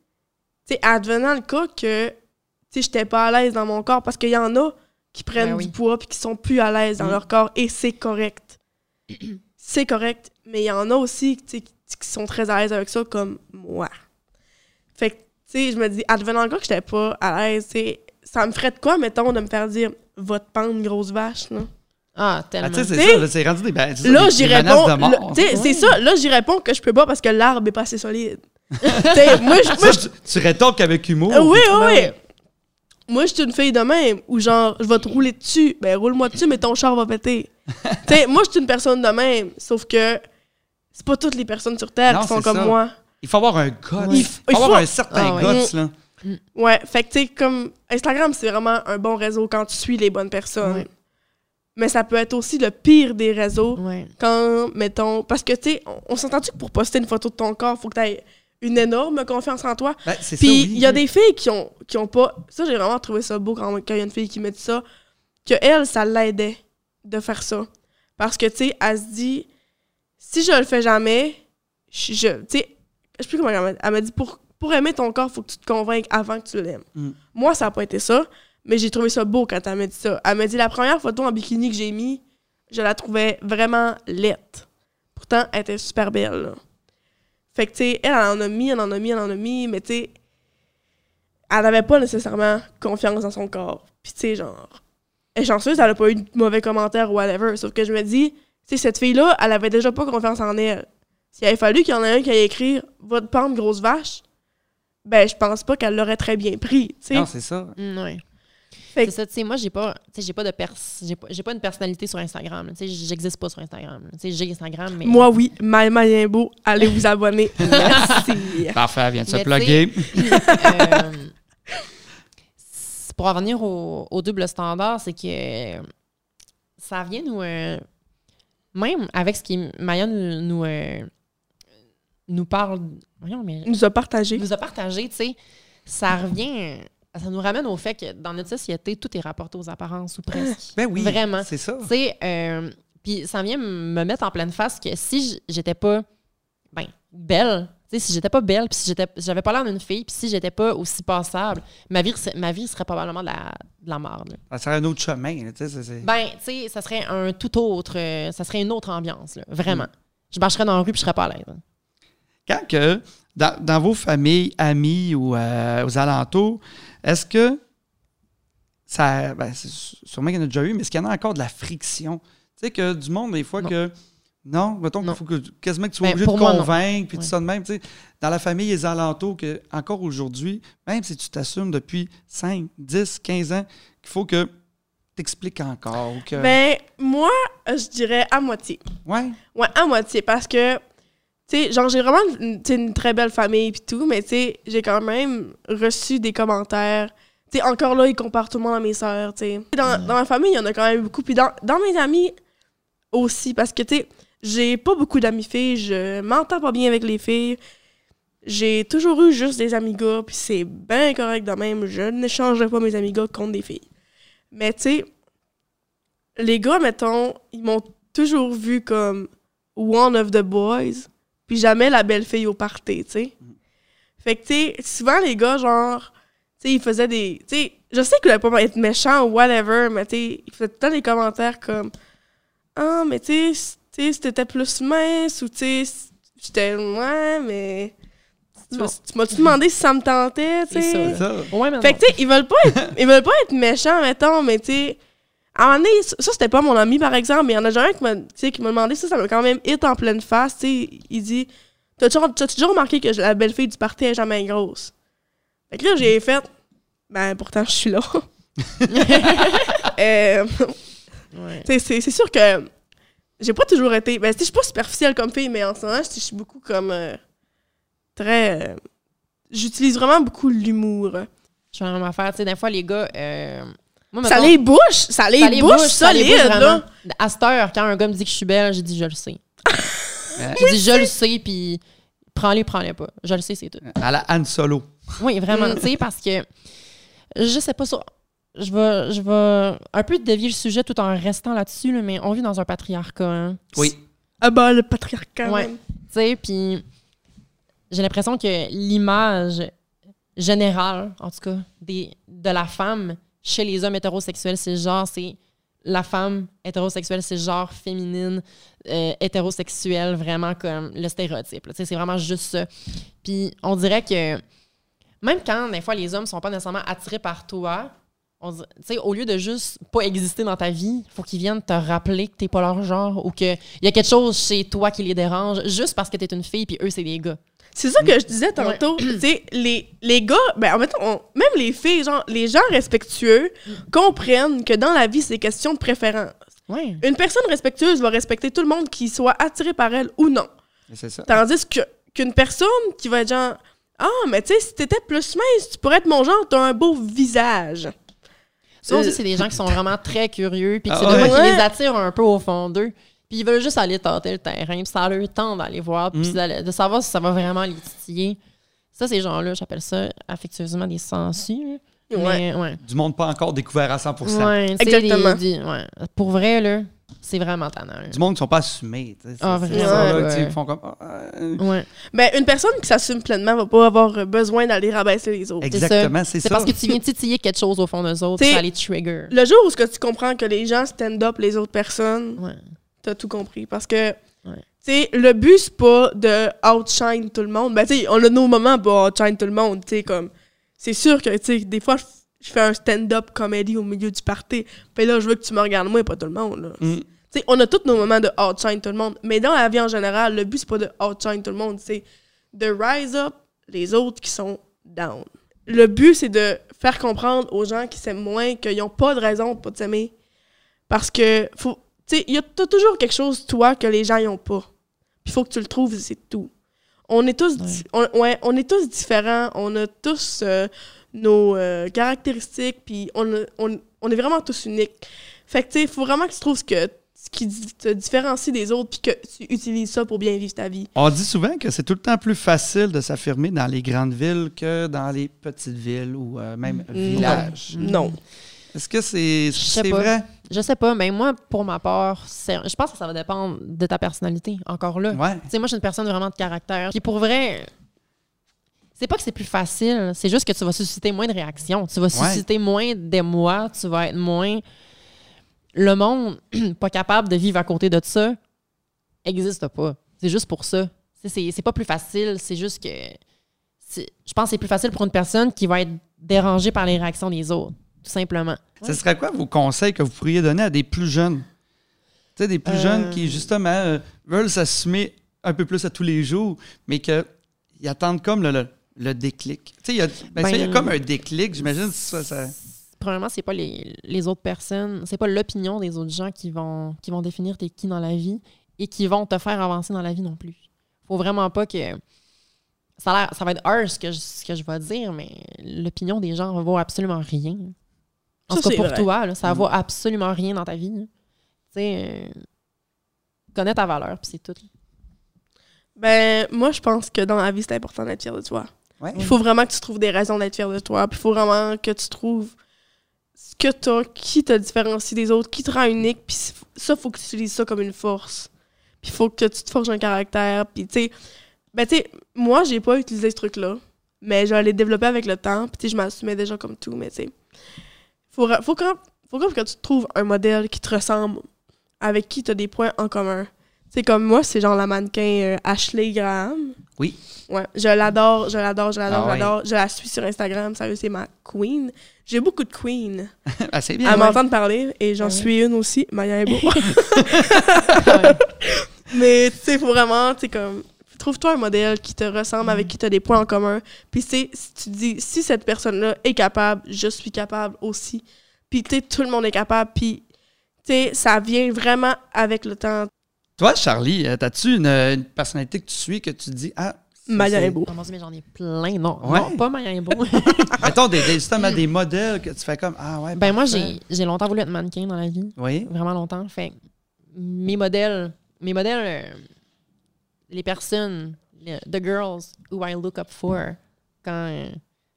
tu sais, advenant le cas que, tu sais, j'étais pas à l'aise dans mon corps, parce qu'il y en a qui prennent Ben oui. du poids puis qui sont plus à l'aise dans Mm. leur corps et c'est correct. c'est correct, mais il y en a aussi qui, sont très à l'aise avec ça, comme moi. Fait que, tu sais, je me dis, advenant le cas que j'étais pas à l'aise, tu sais, ça me ferait de quoi, mettons, de me faire dire, va te pendre, grosse vache, là. Ah, Ah, tellement. tu sais, c'est ça, là, c'est rendu des, ben, ça, Là, des- j'y réponds. de là, mort. tu sais, c'est ça. Là, j'y réponds que je peux pas parce que l'arbre est pas assez solide. Tu sais, moi, je, moi, Ça, tu, tu rétorques avec humour. oui, oui, oui. Moi, je suis une fille de même où, genre, je vais te rouler dessus. Ben, roule-moi dessus, mais ton char va péter. tu sais, moi, je suis une personne de même. Sauf que c'est pas toutes les personnes sur Terre Non, qui sont comme ça. moi. Il faut avoir un guts. Il faut, avoir faut- un certain Ah ouais. guts, là. Ouais, fait que, tu sais, comme Instagram, c'est vraiment un bon réseau quand tu suis les bonnes personnes. Ouais. Mais ça peut être aussi le pire des réseaux. Ouais. quand, mettons, parce que, tu sais, on, on s'entend-tu que pour poster une photo de ton corps, faut que tu une énorme confiance en toi? Ben, Puis, oui. il y a des filles qui ont, qui ont pas. Ça, j'ai vraiment trouvé ça beau quand il y a une fille qui me dit ça, que elle, ça l'aidait de faire ça. Parce que, tu sais, elle se dit, si je le fais jamais, je. je- Tu sais, je sais plus comment elle m'a Elle m'a dit, pour, pour aimer ton corps, faut que tu te convainques avant que tu l'aimes. Mm. Moi, ça n'a pas été ça, mais j'ai trouvé ça beau quand elle m'a dit ça. Elle m'a dit, la première photo en bikini que j'ai mis, je la trouvais vraiment laite. Pourtant, elle était super belle, là. Fait que, tu sais, elle, elle en a mis, elle en a mis, elle en a mis, mais tu sais, elle n'avait pas nécessairement confiance dans son corps. Puis, tu sais, genre, elle est chanceuse, elle a pas eu de mauvais commentaires ou whatever. Sauf que je me dis, tu sais, cette fille-là, elle avait déjà pas confiance en elle. S'il avait fallu qu'il y en ait un qui ait écrit Va te pendre, grosse vache, ben, je pense pas qu'elle l'aurait très bien pris, tu sais. Non, c'est ça. Mm, ouais. Fait C'est ça, tu sais, moi, j'ai pas, tu sais, j'ai pas de pers j'ai pas, j'ai pas une personnalité sur Instagram. Tu sais, j'existe pas sur Instagram. Tu sais, j'ai Instagram, mais. Moi, oui, Maï Maïembo, allez vous abonner. Merci. Parfait, elle vient de se plugger. Euh, pour en revenir au, au double standard, c'est que euh, ça vient nous. euh, même avec ce que Maya nous, nous, euh, nous parle. Voyons, mais Il nous a partagé. nous a partagé, tu sais, ça revient. Ça nous ramène au fait que dans notre société, tout est rapporté aux apparences ou presque. Ben oui. Vraiment. C'est ça. Euh, puis ça vient me mettre en pleine face que si j'étais pas ben, belle, si j'étais pas belle, puis si j'étais, j'avais pas l'air d'une fille, puis si j'étais pas aussi passable, ma vie, serait- ma vie serait probablement de la, de la merde. Ça serait un autre chemin. là, tu sais, c'est- c'est- Ben, tu sais, ça serait un tout autre, euh, ça serait une autre ambiance, là, vraiment. Je marcherais dans la rue, puis je serais pas à l'aise. hein. Quand que, dans, dans vos familles, amis ou euh, aux alentours, est-ce que ça. Ben, sûrement qu'il y en a déjà eu, mais est-ce qu'il y en a encore de la friction? Tu sais, que du monde, des fois, Non. que. Non, mettons qu'il faut que quasiment que tu sois Ben, obligé de moi, convaincre, puis tout ça de même. tu sais, Dans la famille les alentours, que, encore aujourd'hui, même si tu t'assumes depuis 5, 10, 15 ans, qu'il faut que tu expliques encore. Que... Ben, moi, je dirais à moitié. ouais? Ouais, à moitié, parce que, sais, genre, j'ai vraiment une, une très belle famille puis tout, mais tu sais, j'ai quand même reçu des commentaires. Tu sais, encore là, ils comparent tout le monde à mes sœurs, tu sais. Dans, dans ma famille, il y en a quand même beaucoup. Puis dans, dans mes amis aussi, parce que, tu sais, j'ai pas beaucoup d'amis filles, je m'entends pas bien avec les filles. J'ai toujours eu juste des amis gars, puis c'est bien correct de même. Je n'échangerai pas mes amis gars contre des filles. Mais, tu sais, les gars, mettons, ils m'ont toujours vu comme one of the boys, puis jamais la belle fille au party, tu sais. Fait que, tu sais, souvent, les gars, genre, tu sais, ils faisaient des. Tu sais, je sais qu'ils voulaient pas être méchants ou whatever, mais tu sais, ils faisaient tout le temps des commentaires comme Ah, mais tu sais, tu sais, si t'étais plus mince ou tu sais, j'étais. Ouais, mais. Tu m'as- tu m'as-tu demandé si ça me tentait, tu sais? Ouais, mais Fait que, tu sais, ils veulent pas être, ils veulent pas être méchants, mettons, mais tu sais, à un moment donné, ça, c'était pas mon ami, par exemple, mais il y en a déjà un qui m'a, tu sais, qui m'a demandé ça, ça m'a quand même hit en pleine face, tu sais. Il dit T'as-tu t'as-tu déjà remarqué que la belle fille du party est jamais grosse? Fait que là, j'ai fait Ben, pourtant, je suis là. Euh, Ouais. c'est c'est sûr que j'ai pas toujours été. Ben, je suis pas superficielle comme fille, mais en ce moment, je suis beaucoup comme. euh, très. euh, J'utilise vraiment beaucoup l'humour. Je même affaire. Tu sais, des fois, les gars. Ça les bouche, ça les ça les bouche bouche, ça les solide, bouche là. vraiment. À cette heure, quand un gars me dit que je suis belle, j'ai dit je le sais. Euh, J'ai dit je le sais, puis prends-les, prends-les pas. Je le sais, c'est tout. à la Han Solo. Oui, vraiment, tu sais, parce que je sais pas ça. Je vais, je vais un peu dévier le sujet tout en restant là-dessus, là, mais on vit dans un patriarcat. hein. Oui. Ah bah, le patriarcat. Tu sais, puis j'ai l'impression que l'image générale, en tout cas, des, de la femme chez les hommes hétérosexuels, c'est genre, c'est la femme hétérosexuelle, c'est genre féminine, euh, hétérosexuelle, vraiment comme le stéréotype. C'est vraiment juste ça. Puis on dirait que même quand des fois les hommes sont pas nécessairement attirés par toi, on au lieu de juste pas exister dans ta vie, faut qu'ils viennent te rappeler que t'es pas leur genre ou qu'il y a quelque chose chez toi qui les dérange juste parce que t'es une fille puis eux c'est des gars. C'est ça que je disais tantôt. Tu sais, les, les gars, ben, en fait, on- même les filles, genre, les gens respectueux comprennent que dans la vie, c'est question de préférence. Ouais. Une personne respectueuse va respecter tout le monde qui soit attiré par elle ou non. C'est ça. Tandis que qu'une personne qui va être genre Ah, mais tu sais, si t'étais plus mince, tu pourrais être mon genre, t'as un beau visage. Ça aussi, Euh, c'est des gens qui sont vraiment très curieux, puis que Ah c'est de ouais. qui les attire un peu au fond d'eux. Puis ils veulent juste aller tâter le terrain, puis ça a leur temps d'aller voir, puis Mm. de savoir si ça va vraiment les titiller. Ça, ces gens-là, j'appelle ça affectueusement des sensus. là. Ouais. Mais, ouais. Du monde pas encore découvert à 100%. Ouais, Exactement. des- des- ouais. Pour vrai, là, c'est vraiment tannant. Du monde qui sont pas assumés. tu sais. Ah, C'est- c'est vraiment, ça, là, ouais. tu sais, Ils font comme. ah, Ouais. Ben, une personne qui s'assume pleinement va pas avoir besoin d'aller rabaisser les autres. Exactement, c'est C'est ça. parce que tu viens titiller quelque chose au fond d'eux autres, T'sais- ça les trigger. Le jour où ce que tu comprends que les gens stand up les autres personnes, Ouais. t'as tout compris. Parce que, Ouais. tu sais, le but, c'est pas de outshine tout le monde. Ben, tu sais, on a nos moments pour outshine tout le monde. Tu sais, comme, c'est sûr que, tu sais, des fois, je- je fais un stand-up comédie au milieu du party. Puis là, je veux que tu me regardes, moi, et pas tout le monde. Là. Mm. On a tous nos moments de outshine tout le monde. Mais dans la vie en général, le but, c'est pas de outshine tout le monde. C'est de rise up les autres qui sont down. Le but, c'est de faire comprendre aux gens qui s'aiment moins qu'ils n'ont pas de raison de pas t'aimer. Parce que, faut, tu sais, y a toujours quelque chose, toi, que les gens n'ont pas. Puis il faut que tu le trouves, c'est tout. On est tous, on, ouais, on est tous différents, on a tous euh, nos euh, caractéristiques, puis on, on est vraiment tous uniques. Fait que, tu sais, il faut vraiment que tu trouves ce, que, ce qui te différencie des autres, puis que tu utilises ça pour bien vivre ta vie. On dit souvent que c'est tout le temps plus facile de s'affirmer dans les grandes villes que dans les petites villes ou euh, même villages. Non. Est-ce que c'est pas. vrai? Je sais pas, mais moi, pour ma part, je pense que ça va dépendre de ta personnalité, encore là. Ouais. Tu sais, moi, je suis une personne vraiment de caractère. Puis pour vrai, c'est pas que c'est plus facile, c'est juste que tu vas susciter moins de réactions. Tu vas susciter moins d'émoi, tu vas être moins. Le monde pas capable de vivre à côté de ça existe pas. C'est juste pour ça. C'est c'est pas plus facile, c'est juste que. c'est- Je pense que c'est plus facile pour une personne qui va être dérangée par les réactions des autres, tout simplement. Ce serait quoi vos conseils que vous pourriez donner à des plus jeunes? Tu sais, des plus Euh. jeunes qui, justement, euh, veulent s'assumer un peu plus à tous les jours, mais qu'ils attendent comme le, le, le déclic. Tu sais, il y a, ben, y a Ben, comme un déclic, j'imagine. Ça, ça... Premièrement, c'est pas les, les autres personnes, c'est pas l'opinion des autres gens qui vont, qui vont définir t'es qui dans la vie et qui vont te faire avancer dans la vie non plus. Faut vraiment pas que. Ça, a l'air- ça va être harsh ce que je, ce que je vais dire, mais l'opinion des gens vaut absolument rien. En Ça, tout cas, pour vrai. toi, là, ça Mm. vaut absolument rien dans ta vie. Tu sais, euh, connais ta valeur, puis c'est tout. Ben, moi, je pense que dans la vie, c'est important d'être fier de toi. Ouais. Il faut vraiment que tu trouves des raisons d'être fier de toi. Puis il faut vraiment que tu trouves ce que t'as, qui te différencie des autres, qui te rend unique. Puis ça, faut que tu utilises ça comme une force. Puis faut que tu te forges un caractère. Puis tu sais, ben tu moi, j'ai pas utilisé ce truc-là. Mais je l'ai développé avec le temps. Puis tu sais, je m'assumais déjà comme tout. Mais tu sais, faut, faut, quand, faut tu trouves un modèle qui te ressemble, avec qui tu as des points en commun. Tu sais, comme moi, c'est genre la mannequin euh, Ashley Graham. Oui. Ouais, je l'adore, je l'adore, je l'adore, Ah je l'adore. Je la suis sur Instagram, sérieux, c'est ma queen. J'ai beaucoup de queens Ah, c'est bien. à ouais. m'entendre parler et j'en Ah ouais. suis une aussi, Maya Ebo. Ouais. Mais tu sais, faut vraiment, tu sais, comme, trouve-toi un modèle qui te ressemble, avec qui tu as des points en commun. Puis c'est, si tu dis, si cette personne-là est capable, je suis capable aussi. Puis tu sais, tout le monde est capable. Puis tu sais, ça vient vraiment avec le temps. Toi, Charlie, euh, as-tu une, une personnalité que tu suis que tu dis Ah, Maya mon Dieu, mais j'en ai plein. Non, Ouais. non pas Maya Beau. Mettons des, des, justement des modèles que tu fais comme Ah, ouais. ben moi, parfait. j'ai j'ai longtemps voulu être mannequin dans la vie. Oui. vraiment longtemps. Fait que mes modèles, mes modèles, euh, les personnes, les- the girls who I look up for quand, euh,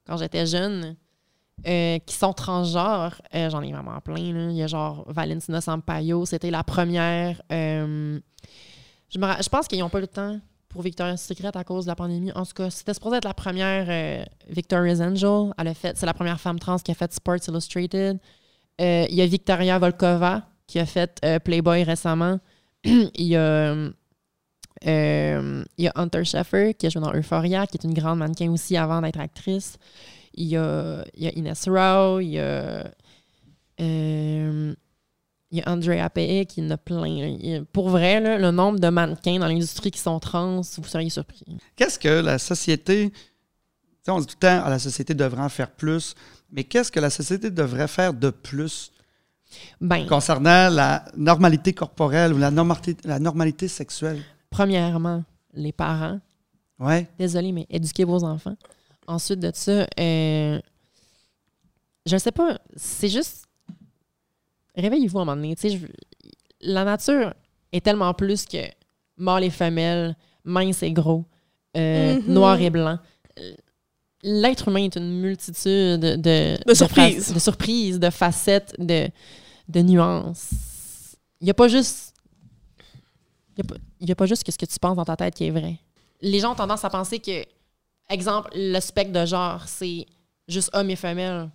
quand j'étais jeune, euh, qui sont transgenres, euh, j'en ai vraiment plein. Là. Il y a genre Valentina Sampaio, c'était la première. euh, je, me je pense qu'ils n'ont pas le temps pour Victoria's Secret à cause de la pandémie. En tout cas, c'était supposé être la première Victoria's Angel. Elle a fait, c'est la première femme trans qui a fait Sports Illustrated. Il y a Victoria Volkova qui a fait Playboy récemment. Il y a il y a Hunter Schaeffer qui a joué dans Euphoria, qui est une grande mannequin aussi avant d'être actrice. Il y a, il y a Ines Rao, il y a, euh, il y a Andrea Pei qui en a plein. Il y a- Pour vrai, là, le nombre de mannequins dans l'industrie qui sont trans, vous seriez surpris. Qu'est-ce que la société. On dit tout le temps, ah, la société devrait en faire plus. Mais qu'est-ce que la société devrait faire de plus Ben, concernant la normalité corporelle ou la normalité, la normalité sexuelle? premièrement, les parents, Ouais. désolé, mais éduquez vos enfants. Ensuite de ça, euh, je sais pas, c'est juste. Réveillez-vous à un moment donné. je- la nature est tellement plus que mâle et femelle, mince et gros, euh, Mhm. noir et blanc. L'être humain est une multitude de, De surprises. de surprises, de facettes, de, de nuances. Il n'y a pas juste. Il n'y a, a pas juste que ce que tu penses dans ta tête qui est vrai. Les gens ont tendance à penser que, exemple, le spectre de genre, c'est juste homme et femelle.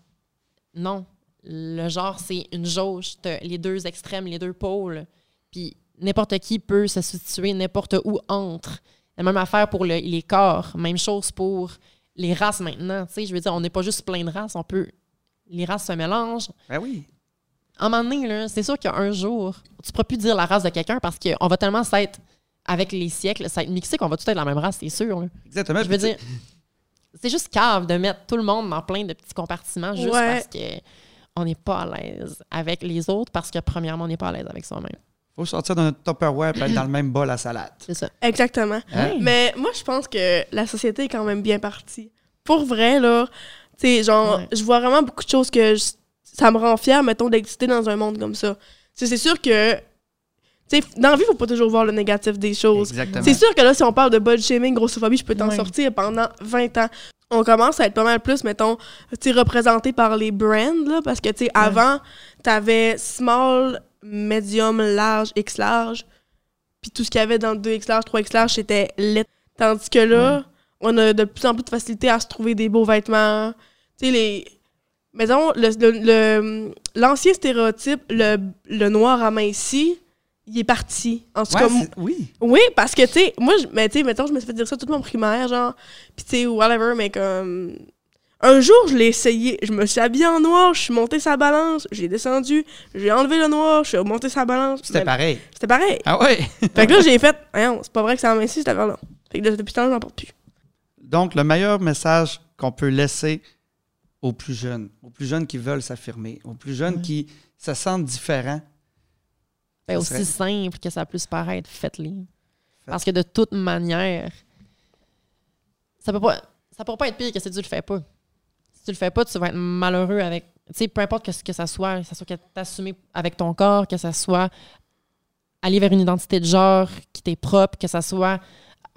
Non. Le genre, c'est une jauge. Les deux extrêmes, les deux pôles. Puis n'importe qui peut se situer n'importe où entre. La même affaire pour le- les corps. Même chose pour les races maintenant. Tu sais, je veux dire, on n'est pas juste plein de races. On peut... Les races se mélangent. Ben oui. À un moment donné, c'est sûr qu'un jour, tu ne pourras plus dire la race de quelqu'un parce qu'on va tellement s'être, avec les siècles, s'être mixé qu'on va tout être la même race, c'est sûr. là. Exactement. Je veux dire, c'est juste cave de mettre tout le monde dans plein de petits compartiments juste Ouais. parce que on n'est pas à l'aise avec les autres parce que, premièrement, on n'est pas à l'aise avec soi-même. faut sortir de notre Tupperware et être dans le même bol à salade. C'est ça. Exactement. Hein? Mais moi, je pense que la société est quand même bien partie. Pour vrai, là, tu sais, genre, Ouais. je vois vraiment beaucoup de choses que je- ça me rend fière, mettons, d'exister dans un monde comme ça. Tu sais, c'est sûr que, dans la vie, faut pas toujours voir le négatif des choses. Exactement. C'est sûr que là, si on parle de body shaming, grossophobie, je peux t'en Ouais. sortir pendant 20 ans. On commence à être pas mal plus, mettons, représenté par les brands, là, parce que, tu sais, avant, t'avais small, medium, large, X large, puis tout ce qu'il y avait dans le 2X large, 3X large, c'était lit. Tandis que là, on a de plus en plus de facilité à se trouver des beaux vêtements. Tu sais, les... Mettons, le- le- le- l'ancien stéréotype, le, le noir aminci, il est parti. En tout Ouais, cas, oui. oui, parce que, tu sais, moi, je- mais tu sais, mettons, je me suis fait dire ça toute mon primaire, genre, pis tu sais, whatever, mais comme. Un jour, je l'ai essayé. Je me suis habillée en noir, je suis montée sa balance, j'ai descendu, j'ai enlevé le noir, je suis remontée sa balance. C'était Ben, pareil. C'était pareil. Ah ouais. Fait que là, j'ai fait, c'est pas vrai que ça aminci cette affaire-là. Fait que depuis temps, j'en porte plus. Donc, le meilleur message qu'on peut laisser aux plus jeunes, aux plus jeunes qui veulent s'affirmer, aux plus jeunes Ouais. qui se sentent différents, Ben, aussi serait- simple que ça puisse paraître, faites-les. Parce que de toute manière, ça peut pas, ça pourra pas être pire que si tu le fais pas. Si tu le fais pas, tu vas être malheureux avec. Tu sais, peu importe que ce que ça soit, que ça soit que t'assumer avec ton corps, que ça soit aller vers une identité de genre qui t'est propre, que ça soit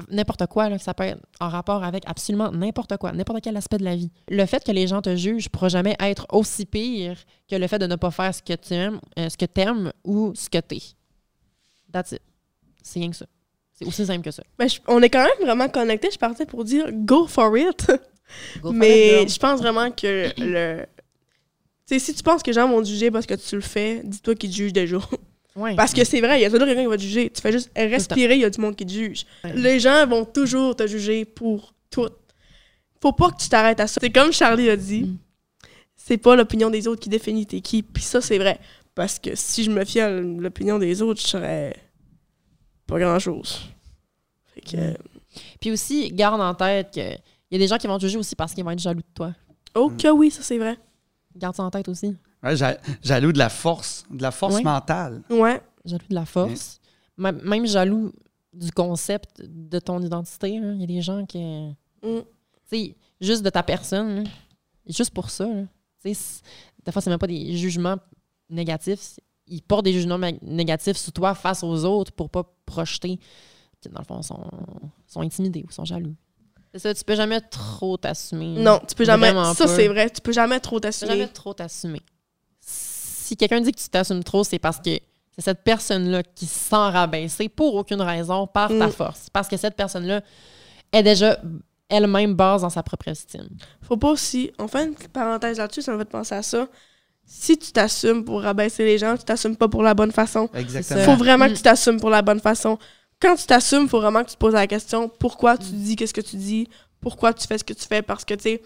n'importe quoi, là, ça peut être en rapport avec absolument n'importe quoi, n'importe quel aspect de la vie. Le fait que les gens te jugent ne pourra jamais être aussi pire que le fait de ne pas faire ce que tu aimes, euh, ce que t'aimes ou ce que t'es. That's it. C'est rien que ça. C'est aussi simple que ça. Mais je- on est quand même vraiment connectés. Je partais pour dire go for it. Go for it, mais je pense vraiment que le. Tu si tu penses que les gens vont te juger parce que tu le fais, dis-toi qu'ils te jugent déjà. Ouais. Parce que c'est vrai, il y a toujours quelqu'un qui va te juger. Tu fais juste respirer, il y a du monde qui te juge. Ouais. Les gens vont toujours te juger pour tout. Faut pas que tu t'arrêtes à ça. C'est comme Charlie a dit, Mm. c'est pas l'opinion des autres qui définit t'es qui. Puis ça, c'est vrai. Parce que si je me fiais à l'opinion des autres, je serais pas grand-chose. Fait que... Mm. Puis aussi, garde en tête qu'il y a des gens qui vont te juger aussi parce qu'ils vont être jaloux de toi. Oh que oui, ça c'est vrai. Garde ça en tête aussi. Ouais, ja- jaloux de la force, de la force Ouais. mentale. Ouais. Jaloux de la force. Même- Même jaloux du concept de ton identité. là. Il y a des gens qui. Mm. Tu sais, juste de ta personne. là. Juste pour ça. là. Tu sais, c'est- des fois, c'est même pas des jugements négatifs. Ils portent des jugements négatifs sur toi face aux autres pour pas projeter dans le fond, sont, sont intimidés ou sont jaloux. C'est ça, tu peux jamais trop t'assumer. Non, tu peux jamais. Vraiment Ça, c'est vrai. Tu peux jamais trop Tu peux t'assumer. jamais trop t'assumer. Si quelqu'un dit que tu t'assumes trop, c'est parce que C'est cette personne-là qui se sent rabaissée pour aucune raison par ta Mm. force. Parce que cette personne-là est déjà elle-même base dans sa propre estime. Faut pas aussi. On fait une petite parenthèse là-dessus, ça me fait penser à ça. Si tu t'assumes pour rabaisser les gens, tu t'assumes pas pour la bonne façon. Exactement. Faut vraiment Mm. que tu t'assumes pour la bonne façon. Quand tu t'assumes, faut vraiment que tu te poses la question pourquoi tu dis qu'est-ce que tu dis, pourquoi tu fais ce que tu fais, parce que tu sais,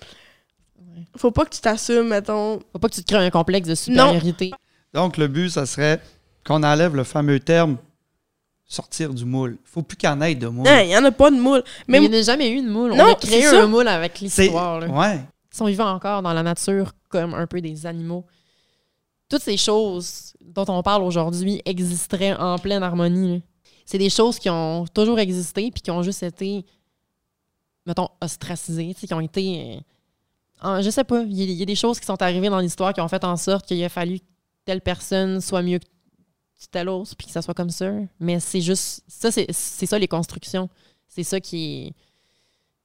Ouais. faut pas que tu t'assumes, mettons. Faut pas que tu te crées un complexe de supériorité. Donc, le but, ça serait qu'on enlève le fameux terme sortir du moule. faut plus qu'il y en ait de moule. Non, il y en a pas de moule. Mais il n'y a jamais eu de moule. Non, On a créé ça. un moule avec C'est- l'histoire. Ouais. Ils sont vivants encore dans la nature comme un peu des animaux. Toutes ces choses dont on parle aujourd'hui existeraient en pleine harmonie. C'est des choses qui ont toujours existé puis qui ont juste été, mettons, ostracisées, qui ont été. En- je sais pas, il y, a- des choses qui sont arrivées dans l'histoire qui ont fait en sorte qu'il a fallu que telle personne soit mieux que telle autre puis que ça soit comme ça. Mais c'est juste. Ça, c'est c'est ça les constructions. C'est ça qui est.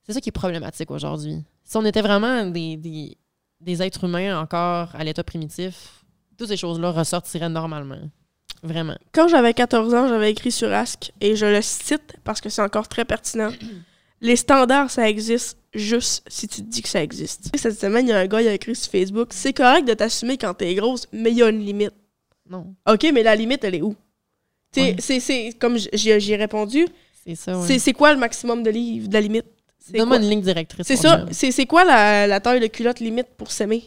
C'est ça qui est problématique aujourd'hui. Si on était vraiment des, des, des êtres humains encore à l'état primitif, toutes ces choses-là ressortiraient normalement. Vraiment. quand j'avais 14 ans, j'avais écrit sur Ask et je le cite parce que c'est encore très pertinent. Les standards, ça existe juste si tu te dis que ça existe. Cette semaine, il y a un gars qui a écrit sur Facebook C'est correct de t'assumer quand t'es grosse, mais il y a une limite. Non. OK, mais la limite, elle est où? Ouais. c'est- c'est comme j'ai j'ai répondu, C'est ça, ouais. c'est c'est quoi le maximum de livres, de la limite? C'est Donne-moi quoi, une ligne directrice. c'est ça, c'est c'est quoi la, la taille de culotte limite pour s'aimer?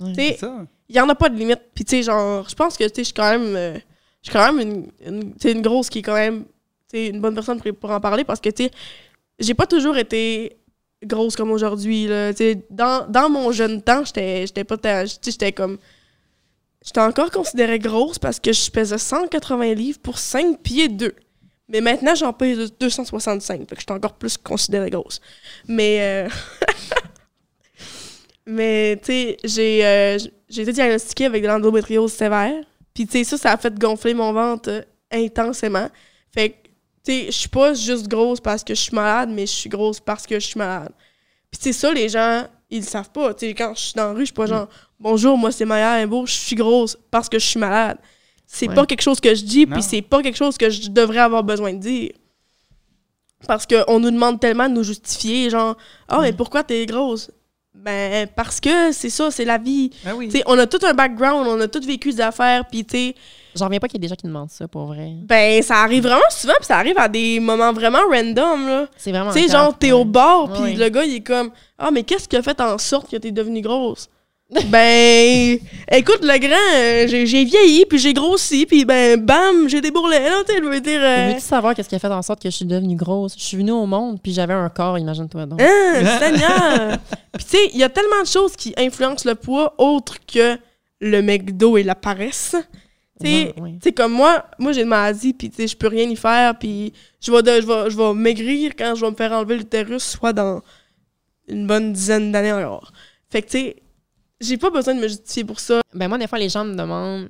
Ouais. C'est ça. il y en a pas de limite. Puis tu sais, genre, je pense que tu sais, je suis quand même, euh, je suis quand même une, une, tu sais, une grosse qui est quand même, tu sais, une bonne personne pour, pour en parler parce que tu sais, j'ai pas toujours été grosse comme aujourd'hui dans, dans mon jeune temps, j'étais, j'étais pas, j'étais comme, j'étais encore considérée grosse parce que je pesais 180 livres pour 5 pieds 2. Mais maintenant, j'en pèse 265, fait que je suis encore plus considérée grosse. Mais euh, Mais, tu sais, j'ai euh, j'ai été diagnostiquée avec de l'endométriose sévère. Puis, tu sais, ça, ça a fait gonfler mon ventre euh, intensément. Fait que, sais, je suis pas juste grosse parce que je suis malade, mais je suis grosse parce que je suis malade. Puis, c'est ça, les gens, ils le savent pas. Tu sais, quand je suis dans la rue, je suis pas genre, bonjour, moi, c'est Maya Imbeau, je suis grosse parce que je suis malade. C'est Ouais. pas quelque chose que je dis, puis c'est pas quelque chose que je devrais avoir besoin de dire. Parce qu'on nous demande tellement de nous justifier, genre, ah, mais pourquoi t'es grosse? Ben, parce que c'est ça, c'est la vie. Ah oui. Tu sais, on a tout un background, on a tout vécu des affaires, puis tu sais, J'en reviens pas qu'il y ait des gens qui demandent ça, pour vrai. ben, ça arrive vraiment souvent, puis ça arrive à des moments vraiment random, là. C'est vraiment. Tu sais, genre, t'es au bar, puis le gars, il est comme, ah, mais qu'est-ce qui a fait en sorte que t'es devenue grosse? ben, écoute, le grand, euh, j'ai j'ai vieilli, puis j'ai grossi, puis ben, bam, j'ai des bourrelets, là, tu sais, je veux dire. euh, Veux-tu savoir qu'est-ce qui a fait en sorte que je suis devenue grosse? Je suis venue au monde, puis j'avais un corps, imagine-toi donc. Hein, Seigneur! Puis tu sais, il y a tellement de choses qui influencent le poids autre que le McDo et la paresse. Tu sais, Ouais, comme moi, moi j'ai une maladie, puis je peux rien y faire, puis je vais, je, vais, je vais maigrir quand je vais me faire enlever l'utérus, soit dans une bonne dizaine d'années encore. Fait que tu sais, j'ai pas besoin de me justifier pour ça. Ben moi, des fois, les gens me demandent.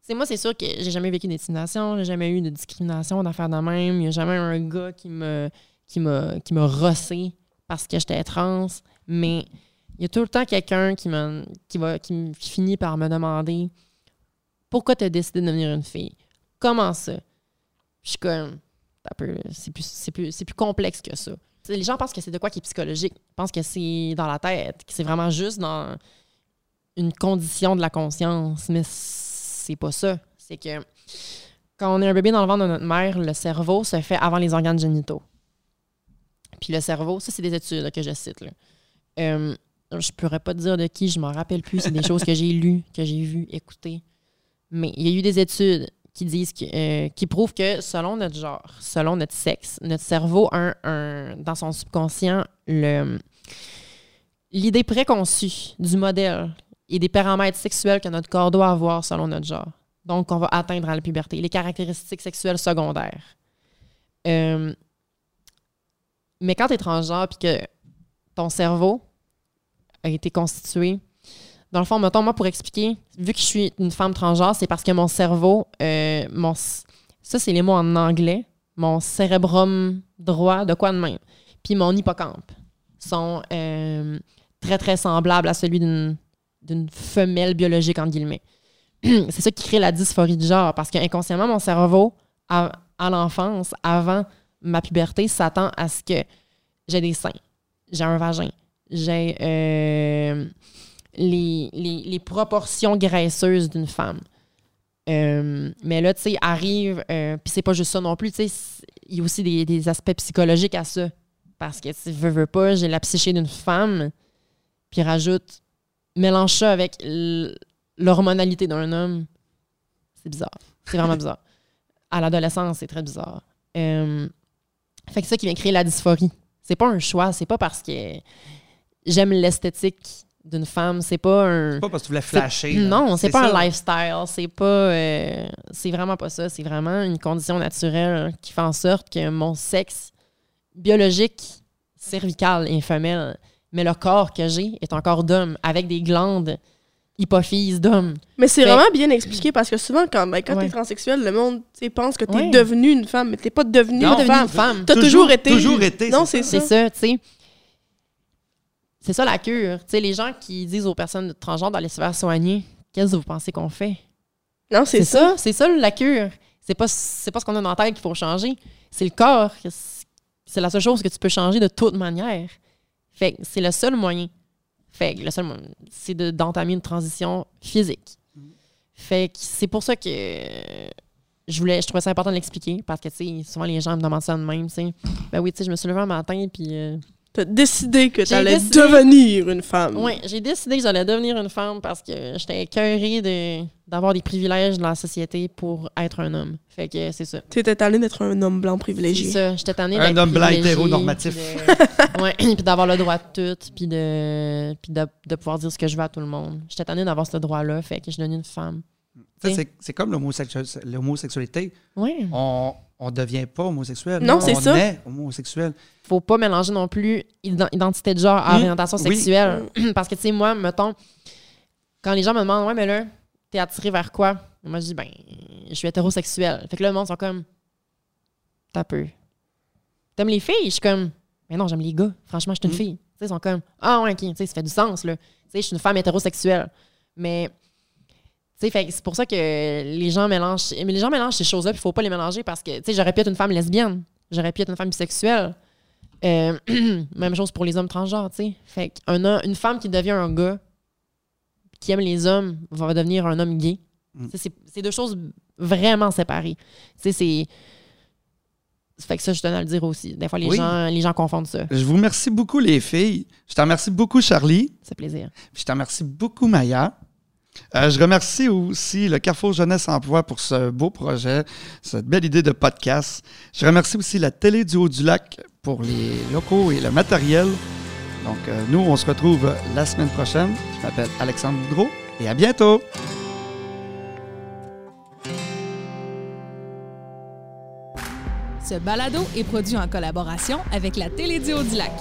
C'est moi, c'est sûr que j'ai jamais vécu d'intimidation, j'ai jamais eu de discrimination, d'affaires de même. Il n'y a jamais un gars qui me qui m'a qui m'a rossé parce que j'étais trans. Mais il y a tout le temps quelqu'un qui me qui va qui finit par me demander pourquoi tu as décidé de devenir une fille? Comment ça? Je suis comme c'est plus plus plus complexe que ça. Les gens pensent que c'est de quoi qui est psychologique. Ils pensent que c'est dans la tête, que c'est vraiment juste dans une condition de la conscience, mais c'est pas ça. C'est que quand on est un bébé dans le ventre de notre mère, le cerveau se fait avant les organes génitaux. Puis le cerveau, ça, c'est des études que je cite. Euh, je pourrais pas te dire de qui, je m'en rappelle plus. C'est des choses que j'ai lues, que j'ai vues, écoutées. Mais il y a eu des études qui disent euh, qui prouvent que selon notre genre, selon notre sexe, notre cerveau a un, dans son subconscient l'idée préconçue du modèle et des paramètres sexuels que notre corps doit avoir selon notre genre. Donc, on va atteindre à la puberté. Les caractéristiques sexuelles secondaires. Euh, mais quand tu es transgenre puis que ton cerveau a été constitué, dans le fond, mettons, moi, pour expliquer, vu que je suis une femme transgenre, c'est parce que mon cerveau, euh, mon, ça, c'est les mots en anglais, mon cérébrum droit, de quoi de même, puis mon hippocampe sont euh, très, très semblables à celui d'une femelle biologique, entre guillemets. c'est ça qui crée la dysphorie du genre. Parce qu'inconsciemment, mon cerveau, à, à l'enfance, avant ma puberté, s'attend à ce que j'ai des seins, j'ai un vagin, j'ai euh, les, les- les proportions graisseuses d'une femme. Euh, mais là, tu sais, arrive, euh, puis c'est pas juste ça non plus, tu sais, il y a aussi des, des aspects psychologiques à ça. Parce que, tu veux, veux pas, j'ai la psyché d'une femme, puis rajoute, mélange ça avec l'hormonalité d'un homme. C'est bizarre. C'est vraiment bizarre. À l'adolescence, c'est très bizarre. Euh, fait que c'est ça qui vient créer la dysphorie. C'est pas un choix, c'est pas parce que j'aime l'esthétique d'une femme, c'est pas un. C'est pas parce que tu voulais C'est- flasher. là. Non, c'est pas ça. un lifestyle, c'est pas euh, c'est vraiment pas ça, c'est vraiment une condition naturelle qui fait en sorte que mon sexe biologique cervical est femelle, mais le corps que j'ai est encore d'homme avec des glandes hypophyses d'homme. Mais c'est vraiment bien expliqué parce que souvent, quand, ben, quand Ouais. t'es transsexuel, le monde pense que t'es Ouais. devenu une femme, mais t'es pas devenu Non, une Devenue femme. une femme. T'as toujours, été. Toujours été. Non, c'est C'est ça. ça, tu sais. C'est ça la cure. Les gens qui disent aux personnes transgenres d'aller se faire soigner, qu'est-ce que vous pensez qu'on fait? Non, c'est ça. ça, c'est ça la cure. C'est pas, pas ce qu'on a dans la tête qu'il faut changer. C'est le corps. C'est la seule chose que tu peux changer de toute manière. Fait que c'est le seul moyen. Fait que le seul moyen, c'est de- d'entamer une transition physique. Fait que c'est pour ça que euh, je voulais, je trouvais ça important de l'expliquer parce que, tu sais, souvent les gens me demandent ça de même, tu sais. Ben oui, tu sais, je me suis levée un matin puis euh, T'as décidé que t'allais décidé- devenir une femme. Ouais, j'ai décidé que j'allais devenir une femme parce que j'étais écœurée de, d'avoir des privilèges dans la société pour être un homme. Fait que c'est ça. T'étais allé d'être un homme blanc C'est privilégié. ça. J'étais tannée Un d'être homme blanc hétéronormatif. puis de- ouais, puis d'avoir le droit de tout, puis de, puis de, de pouvoir dire ce que je veux à tout le monde. J'étais tannée d'avoir ce droit-là, fait que je suis devenue une femme. C'est c'est comme l'homosexualité. Oui. On ne devient pas homosexuel. Non, c'est on ça. est homosexuel. Faut pas mélanger non plus ident- identité de genre à Mm, orientation oui. sexuelle. Parce que, tu sais, moi, mettons, quand les gens me demandent, ouais, mais là, t'es attiré vers quoi? Moi, je dis, ben, je suis hétérosexuel. Fait que là, le monde sont comme, t'as peu. T'aimes les filles? Je suis comme, mais non, j'aime les gars. Franchement, je suis une Mm. fille. Tu sais, ils sont comme, ah, ouais, ok, tu sais, ça fait du sens, là. Tu sais, je suis une femme hétérosexuelle. Mais, tu sais, fait que c'est pour ça que les gens mélangent, mais les gens mélangent ces choses-là, puis il faut pas les mélanger parce que, tu sais, j'aurais pu être une femme lesbienne. J'aurais pu être une femme bisexuelle. Euh, même chose pour les hommes transgenres, tu sais. Fait une femme qui devient un gars, qui aime les hommes, va devenir un homme gay. Mm. C'est deux choses vraiment séparées. Tu sais, c'est. Fait que ça, je tenais à le dire aussi. Des fois, les, Oui. gens, les gens confondent ça. Je vous remercie beaucoup, les filles. Je te remercie beaucoup, Charlie. C'est plaisir. Puis je te remercie beaucoup, Maya. Euh, je remercie aussi le Carrefour Jeunesse Emploi pour ce beau projet, cette belle idée de podcast. Je remercie aussi la Télé du Haut-du-Lac pour les locaux et le matériel. Donc, euh, nous, on se retrouve la semaine prochaine. Je m'appelle Alexandre Boudreau et à bientôt! Ce balado est produit en collaboration avec la Télédio du Lac.